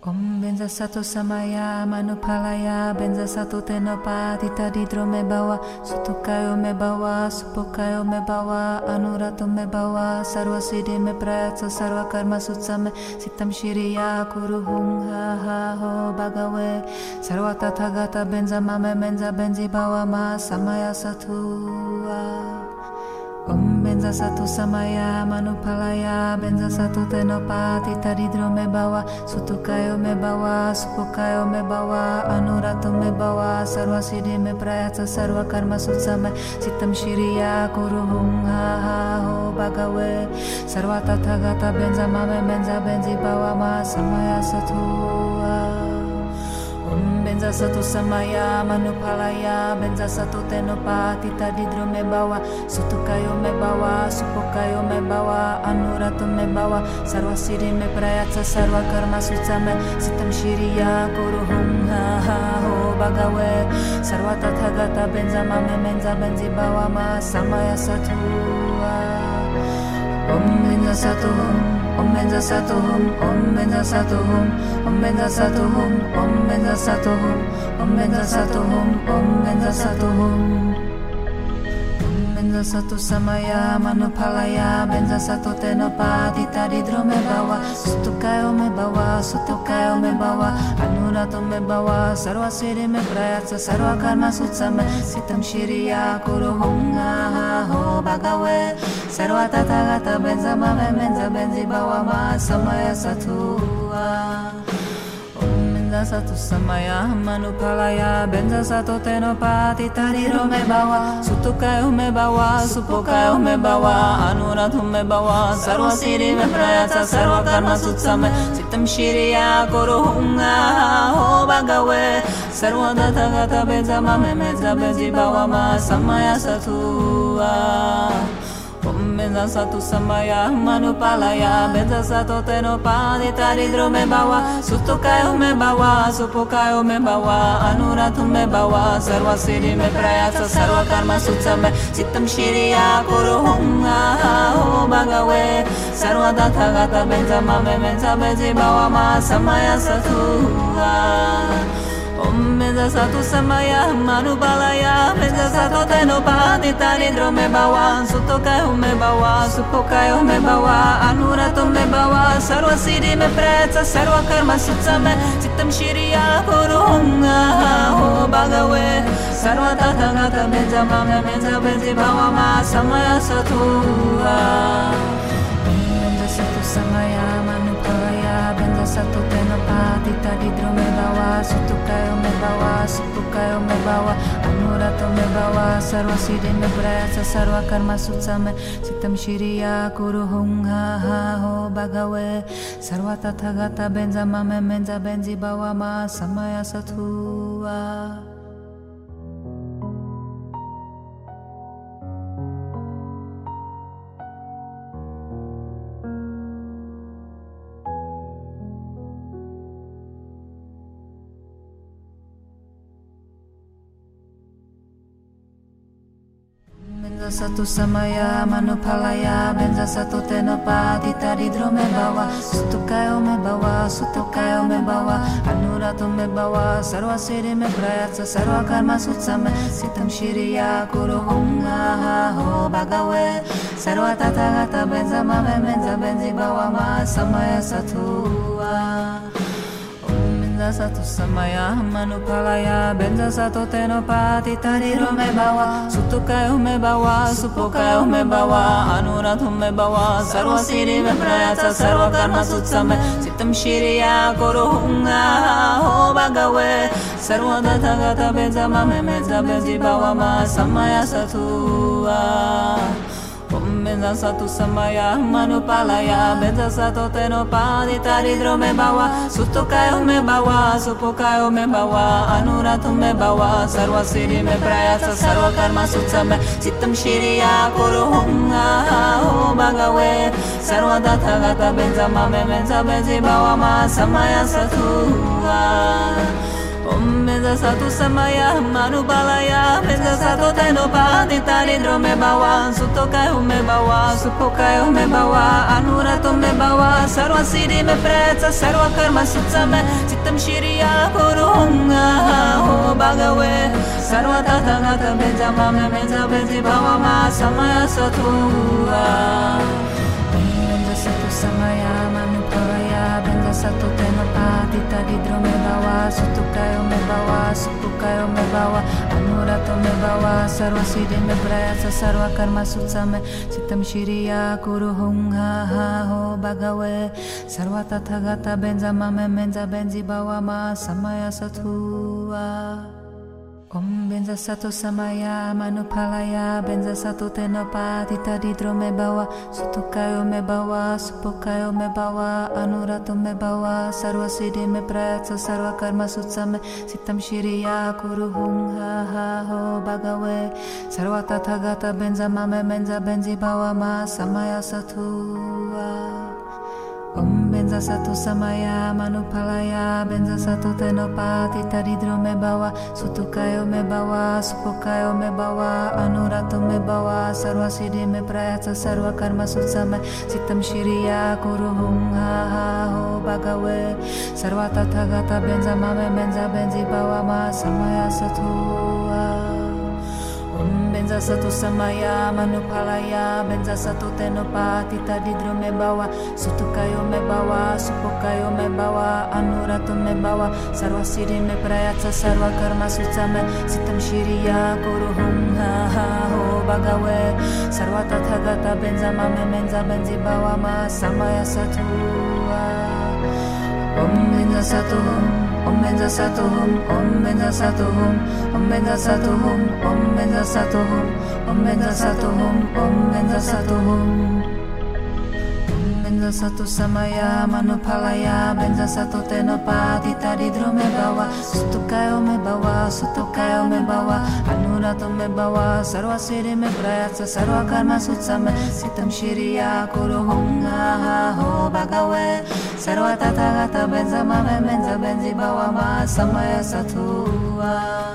Om benza satu samaya manupalaya benza satu tenopati tadidro me bawa sutukayo me bawa supokayo me bawa anurato me bawa sarva siddhi me prayatsa sarva karma sutsame sitam shiriya kuru hunga ha ho bhagave. Sarva tathagata benza mame benza benzi bawa ma samaya satua. Om benza satu samaya manupalaya benza satu tenopati taridro me bawa sutukayo me bawa supokayo me bawa anurato me bawa sarva siddhi me prayatsa sarva karma sutsame sitam shiriya kuru hunga ha ho bhagave sarva tathagata benza mame benza benzi bawa ma samaya satua Benza satu samaya manupalaya benza satu tenopati tadidro me bawa sutukayo me bawa supokayo me bawa anurato me bawa sarva siddhi me prayatsa sarva karma sutsame sitam shiriya kuru hunga ha ho bhagave sarva tathagata benza benza benzi bawa ma samaya satua Om benza satu hum, om benza satu hum, om benza satu hum, om benza satu hum, om benza satu hum, om benza satu hum, om benza satu. Om benza satu samaya manupalaya benza satu tenopati taridro me bawa. Sutukayo me bawa sutukayo me bawa. Anurato me bawa sarva siddhi me prayatsa sarva karma sutsame sitam shiriya kuru hunga ho bhagave sarva tathagata benza mame benza benzi bawa ma. Samaya satua ah. Om benza satu samaya manupalaya benza satu tenopati tariro me bawa. Sutukayo me bawa supokayo me bawa. Anurato me bawa sarva siddhi me prayatsa sarva karma sutsame sitam shiriya kuru hunga ho bhagave. Sarva tathagata benza mame benza benzi bawa ma samaya satua Beda sa tu sambaya, manu palaya Beda sa to teno pani taridro me bawa Suto kayo me bawa, supo kayo me bawa Anuratu me bawa, sarva siri me prayasa Sarva karma sutsa me sitam shiriya kuru hum o bhagave Sarva datha gata benza mame benza benzi bawa ma Samaya satuha Om Medasatu Samaya Manubalaya Medasato Tenopa Nitanidro Mebawa Sutokayo Mebawa Supokayo Mebawa Anurato Mebawa Sarva Siddhi Mepretsa Sarva Karma Sutsame Sittam Shiriya Kurunga Ho Bhagave Sarva Tathagata Mejamame Mejabezi Bhavama Samaya Satuva Om Medasatu Samaya Manupalaya Bendasatu Tenopa satu teno patita di dro me bawa sutukayo me bawa supukayo me bawa anurato me bawa sarva siddhi me prayasa sarva karma sutsame sitam shiriya kuru ha ha ho bhagave sarva tathagata benza mame menza benzi bawa ma samaya satua satu samaya manupalaya Benza satu tenopa Dita di me bawa Sutukayo me bawa Sutukayo me bawa Anuratu me bawa Sarva siddhi me prayatsa Sarva karma sutsame Sitam shiriya Kuru hunga ho bhagave Sarva tathagata Benza mame Benza benzi bawa ma Samaya satua Bendasato samaya manupalaya Bendasato tenopati tariro me bawa Sutukayo me bawa Supokayo me bawa Anurato me bawa Sarva siri me prayata Sarva karma sutsame Sitam shiriya koruhunga Ho bhagave Sarva data gata beza mame meza bezi bawa ma Samaya satuva Comenza sa tu samaya, mano palaya, benza sa to teno pa di taridro me bawa, susto kayo me bawa, supo kayo me bawa, anura tu me bawa, sarva siri me praya sa sarva karma sutsame, sitam shiriya kuru hunga ho bagawe, sarva data gata benza mame benza benzi bawa ma samaya sa tu. Om benza satu samaya manubalaya benza satu tenopa ditari me bawa sutokayo me bawa supokayo me bawa anurato me bawa sarva siddhi me pretsa sarva karma sutsame chitam shiriya kurunga ho bhagave sarva tathagata benza mame benza benzi bawa ma samaya satua benza satu samaya manupalaya benza satu tenopa ditari me bawa sutukayo me bawa me bawa anurato me bawa sarva siddhi me sarva karma sutsame sitam shiriya kuru hunga ha ho bhagave sarva tathagata benza mame menza benzi bawa ma samaya satua Om benza satu samaya manupalaya benza satu tenopa tita didro me bawa sutukayo me bawa supukayo me bawa anurato me bawa sarva siddhi me prayatsa sarva karma sutsame sitam shiriya kuru hung ha ha ho bhagave sarva tathagata benza mame menza benzi bawa ma samaya satua Om benza satu samaya manupalaya benza satu tenopa tita didro me bawa sutukayo me bawa supukayo me bawa anurato me bawa sarva siddhi me prayatsa sarva karma sutsame sitam shiriya kuru hung ha ho bhagave sarva tathagata benza mame benza benzi bawa ma samaya satua Om benza satu samaya manupalaya benza satu tenopa tita didro me bawa. Sutukayo me bawa supokayo me bawa. Anurato me bawa. Sarva siddhi me prayatsa sarva karma sutsame sitam shiriya kuru hum ha ha ho bhagave sarva tathagata benza mame menza benzi bawa ma. Samaya satua Om benza satu Om benza satu hum Om benza satu hum Om benza satu hum Om benza Om benza Om benza satu hum benza satu samaya manupalaya benza satu tenopa tita didro me bawa sutukayo me bawa sutukayo me bawa anurato me bawa sarva siddhi me prayatsa sarva karma sutsame sitam shiriya kuru hunga ho bhagave sarva tathagata benza mame benza benzi bawa ma samaya satua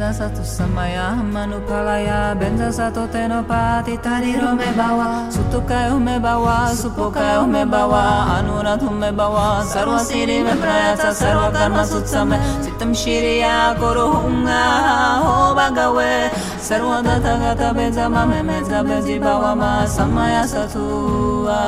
Bendasato samaya manu palaya manupalaya Bendasato tenopati tariro me bawa Sutukayo me bawa Supokayo me bawa Anuratum me bawa Sarva siri me prayata Sarva karma sutsame Sitam koru hunga Ho bagawe Sarva data gata beza mame meza bezi bawa ma Samaya satuva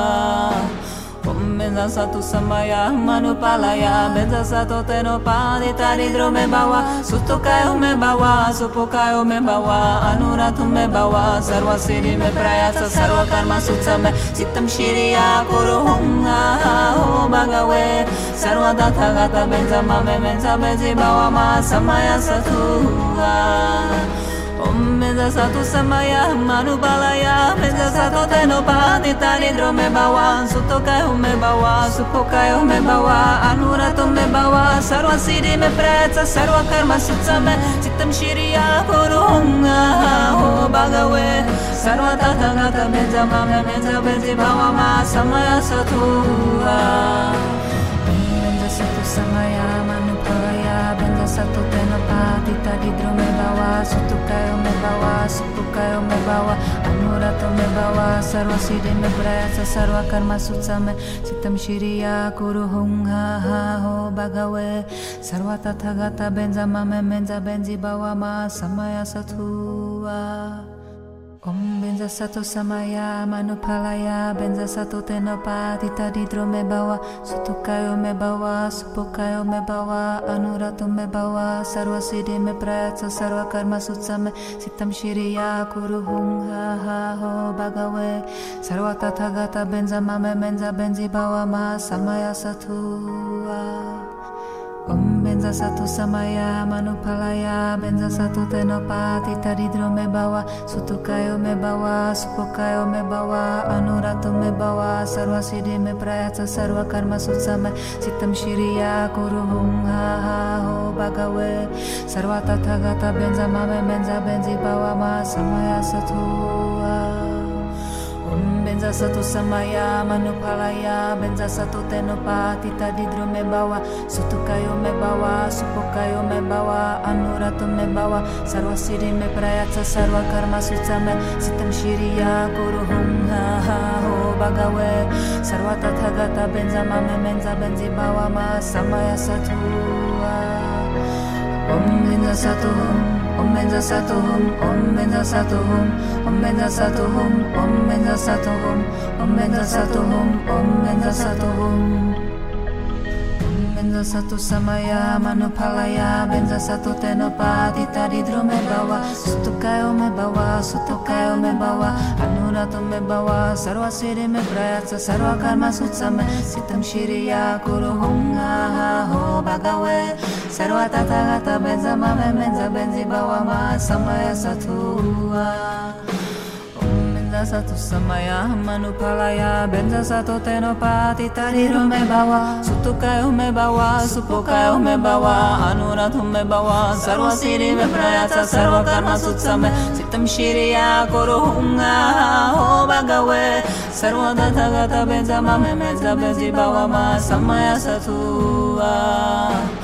Om Benza Satu Samaya Manupalaya Benza Sato Tenopa Ditaridro me bawa Sutokayo me bawa Supokayo me bawa Anuratu me bawa Sarva Siddhi me Prayasa Sarva Karma Sutsame Sittam Shiriya Kuruhunga Ho Bhagave Sarva Datha Gata Benza Mame Benza Benzi Bawa Ma Samaya Satua Om Benza Satu Samaya Manubalaya Benza Sato Tenopa Nitaridro me bawa Sutokayo me bawa Supokayo me bawa Anurato me bawa Sarva Siddhi me Pretsa Sarva Karma Sutsame Sittam Shiriya Kurunga Ho Bhagave Sarva Tata Gata Benza Mame Benza Benzi Bawa Ma Samaya Satua Manupalaya Benza Satu Tenopa Tita Didro me bawa Sutukayo me bawa Supukayo me bawa Anurato me bawa Sarva Siddhi me Prayasa Sarva Karma Sutsame Sittam Shiriya Kuru Hung Ha Ho Bhagave Sarva Tathagata Benza Mame Menza Benzi Bawa Ma Samaya Satua Om Benza Sato Samaya Manupalaya Benza Sato Tenopa Tita Didro me bawa Sutukayo me bawa Supokayo me bawa Anurato me bawa Sarva Siddhi me Prayatsa Sarva Karma Sutsame Sittam Shiriya Kuru Hung Ha Ha Ho Bhagave Sarva Tathagata Benza Mame Menza Benzi Bawa Ma Samaya Satua. Om Benza Satu Samaya Manupalaya Benza Satu Tenopa Tita Didro me bawa Sutukayo me bawa Supokayo me bawa Anurato me bawa Sarva Siddhi me Prayatsa Sarva Karma Sutsame Sittam Shiriya Kuru Hung Ha Ha Ho Bhagave Sarva Tathagata Benza Mame Benza Benzi Bawa Ma Samaya Satua Om Benza Satu Samaya Manupalaya Benza Satu me bawa Sutukayo me bawa Supokayo me bawa Anurato me bawa Sarva Siddhi me Prayatsa Sarva Karma Sutsame Sittam Shiriya Kuru Hum Ha Ha Ho Bhagave Sarva Tathagata Benza Mame Menza Benzi Bawa Ma Samaya Satua Om Benza Satu Hum Om Benza Satu Hum Om Benza Satu Hum Om Benza Satu Hum Om Benza Satu Hum Om Benza Satu Hum Om Benza Satu Hum Benza Satu Samaya Manupalaya Benza Satu Tenopa Tita Didro me bawa. Sutukayo me bawa Sutukayo me bawa. Anurato me bawa Sarva Siddhi me Prayatsa Sarva Karma Sutsame Sittam Shiriya Kuru Hung Ha Ha Ho Bhagave Sarva Tathagata Benza Mame Menza Benzi Bawa Ma. Samaya Satua. Benza Satu Samaya Manupalaya Benza Satu Tenopa Tita Didro me bawa. Sutukayo me bawa Supokayo me bawa. Anurato me bawa Sarva Siddhi me Prayatsa Sarva Karma Sutsame. Sittam Shiriya Kuru Hung Ha Ho Bhagave Sarva Tathagata Benza Mame Menza Benzi Bawa Ma Samaya Satua Om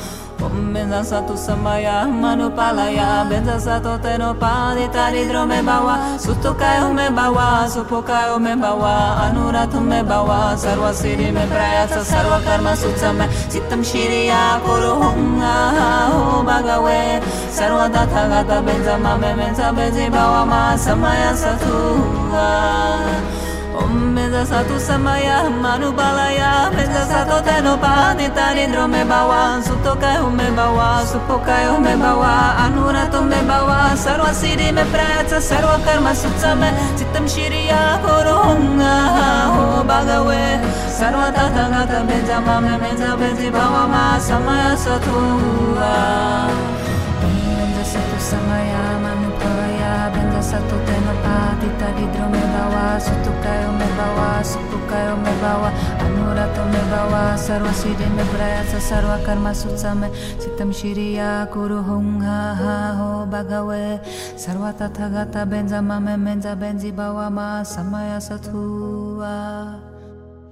Benza Samaya Manupalaya Benza Satu Tenopa Dita Didro me bawa Sutukayo me bawa Supokayo me bawa Anurato me bawa Sarva Siddhi me Prayatsa Sarva Karma Sutsame Sittam Shiriya Kuru Hung Ha Ha Ho Bhagave Sarva Tathagata Benza Mame Menza Benzi Bawa Ma Samaya Satua Om Benza Satu Samaya Manubalaya Benza Satu Tenopa Nita Nidro me bawa Sutokayo me bawa Supokayo me bawa Anurato me bawa Sarva Siddhi me Prayatsa Sarva Karma Sutsame Sittam Shiriya Kurunga Ho Bhagave Sarva Tathagata Benza Mame Menza Benzi Bawa Ma Samaya Satua Benza Satu Samaya Manupalaya Benza Satu Tenopa Tita Didro me bawa Sutukayo me bawa Supukayo me bawa Anurato me bawa Sarva Siddhi me Sarva Karma Sittam Shiriya Kuru Hung Ha Ho Bhagave Sarva Tathagata Benza Mame Menza Benzi Bawa Ma Samaya Satua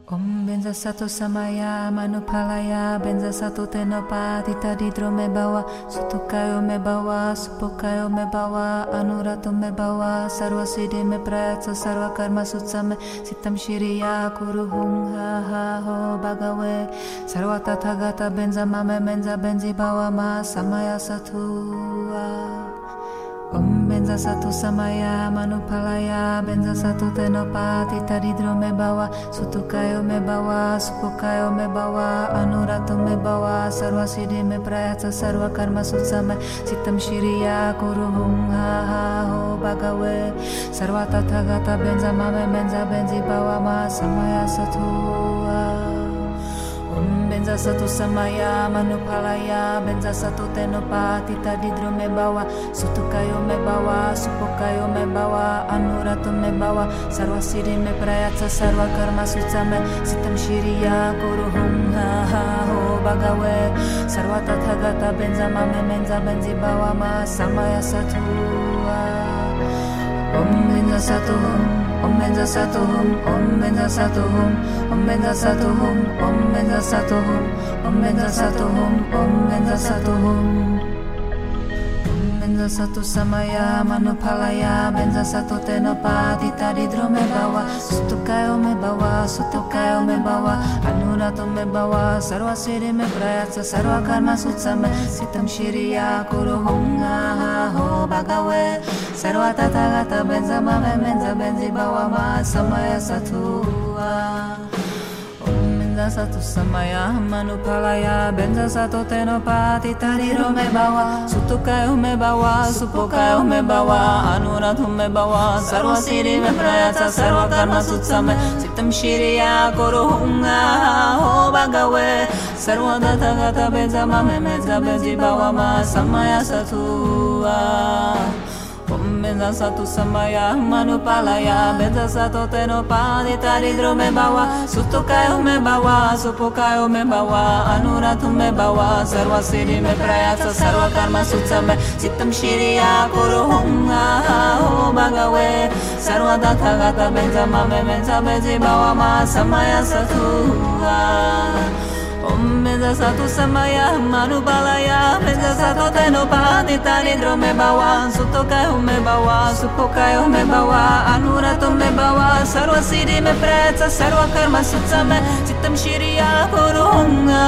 Om Benza Satu Samaya Manupalaya Benza Satu Tenopa Tita Didro me bawa Sutukayo me bawa Supokayo me bawa Anurato me bawa Sarva Siddhi me Prayatsa Sarva Karma Sutsame Sittam Shiriya Kuru Hung Ha Ha Ho Bhagave Sarva Tathagata Benza Mame Menza Benzi Bawa Ma Samaya Satua. Om benza satu samaya manupalaya benza satu tenopati taridro me bawa sutukayo me bawa supukayo me bawa anurato me bawa sarva siddhi me prayatsa sarva karma sutsame citam shiriya kuruhum ha ha ho bhagave sarva tathagata benza mame benza benzi bawa ma samaya satua Om benza satu samaya manupalaya benza satu tenopati tadi me bawa sutukayo me bawa supokayo me bawa anuratu me bawa sarva siddhi me prayatsa sarva karma sutsame sitam shiriya kuruhum ha ha ho bhagave sarva tathagata benza mame benza benzi bawa ma samaya satua Om benza satu hum Om benza satu hum Om benza satu hum Om benza satu hum Om benza Om benza Om benza satu hum Om benza satu samaya manupalaya benza satu tenopati tadi me bawa. Sutukayo me bawa sutukayo me bawa. Anurato me bawa sarva siddhi me prayatsa sarva karma sutsame sitam shiriya kuruhum ha ho bhagave sarva tathagata benza mame benza benzi bawa ma. Samaya satua benza satu samaya manupalaya benza satu tenopati tariro me bawa sutukayo me bawa supokayo me bawa anuradhu me bawa sarva siddhi me prayatsa sarva karma sutsame sitam shiriya kuruhunga ho bhagave sarva tathagata benza mame benzi bawa ma samaya satua Meza sato samaya, manu palaya Meza sato teno pani taridro me bawa Susto kayo me bawa, supo kayo me bawa anura tu me bawa, sarva siddhi me prayasa Sarva karma sutsame, sitam shiriya kuru hunga o bagawe sarva datha gata Benza mame, benza benzi bawa ma Samaya satu, ah Om Medasatu Samaya Manu Balaya Medasato Teno Pani Tani Drome Bawa Sutokai Ume Bawa Supokai Ume Bawa Anurato Me Bawa Sarva Siddhi Me Pretsa Sarva Karma Sutsame Chitam Shiriya Kurunga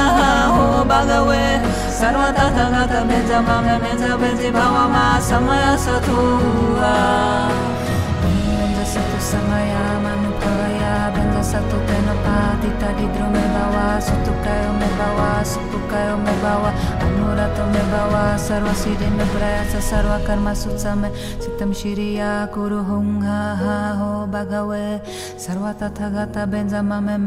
Ho Bhagave Sarva Tata Gata Meja Mame Meja Beji Bhava Ma Samaya Satua Medasatu Samaya Manu Balaya Benda Satu Teno Pati Tani Drome sutukayo me bawa supukayo me bawa anurato me bawa sarva siddhi me prayatsa sarva karma sutsame sitam shiriya kuruhum ha ha ho bhagave. Sarva tathagata benza mame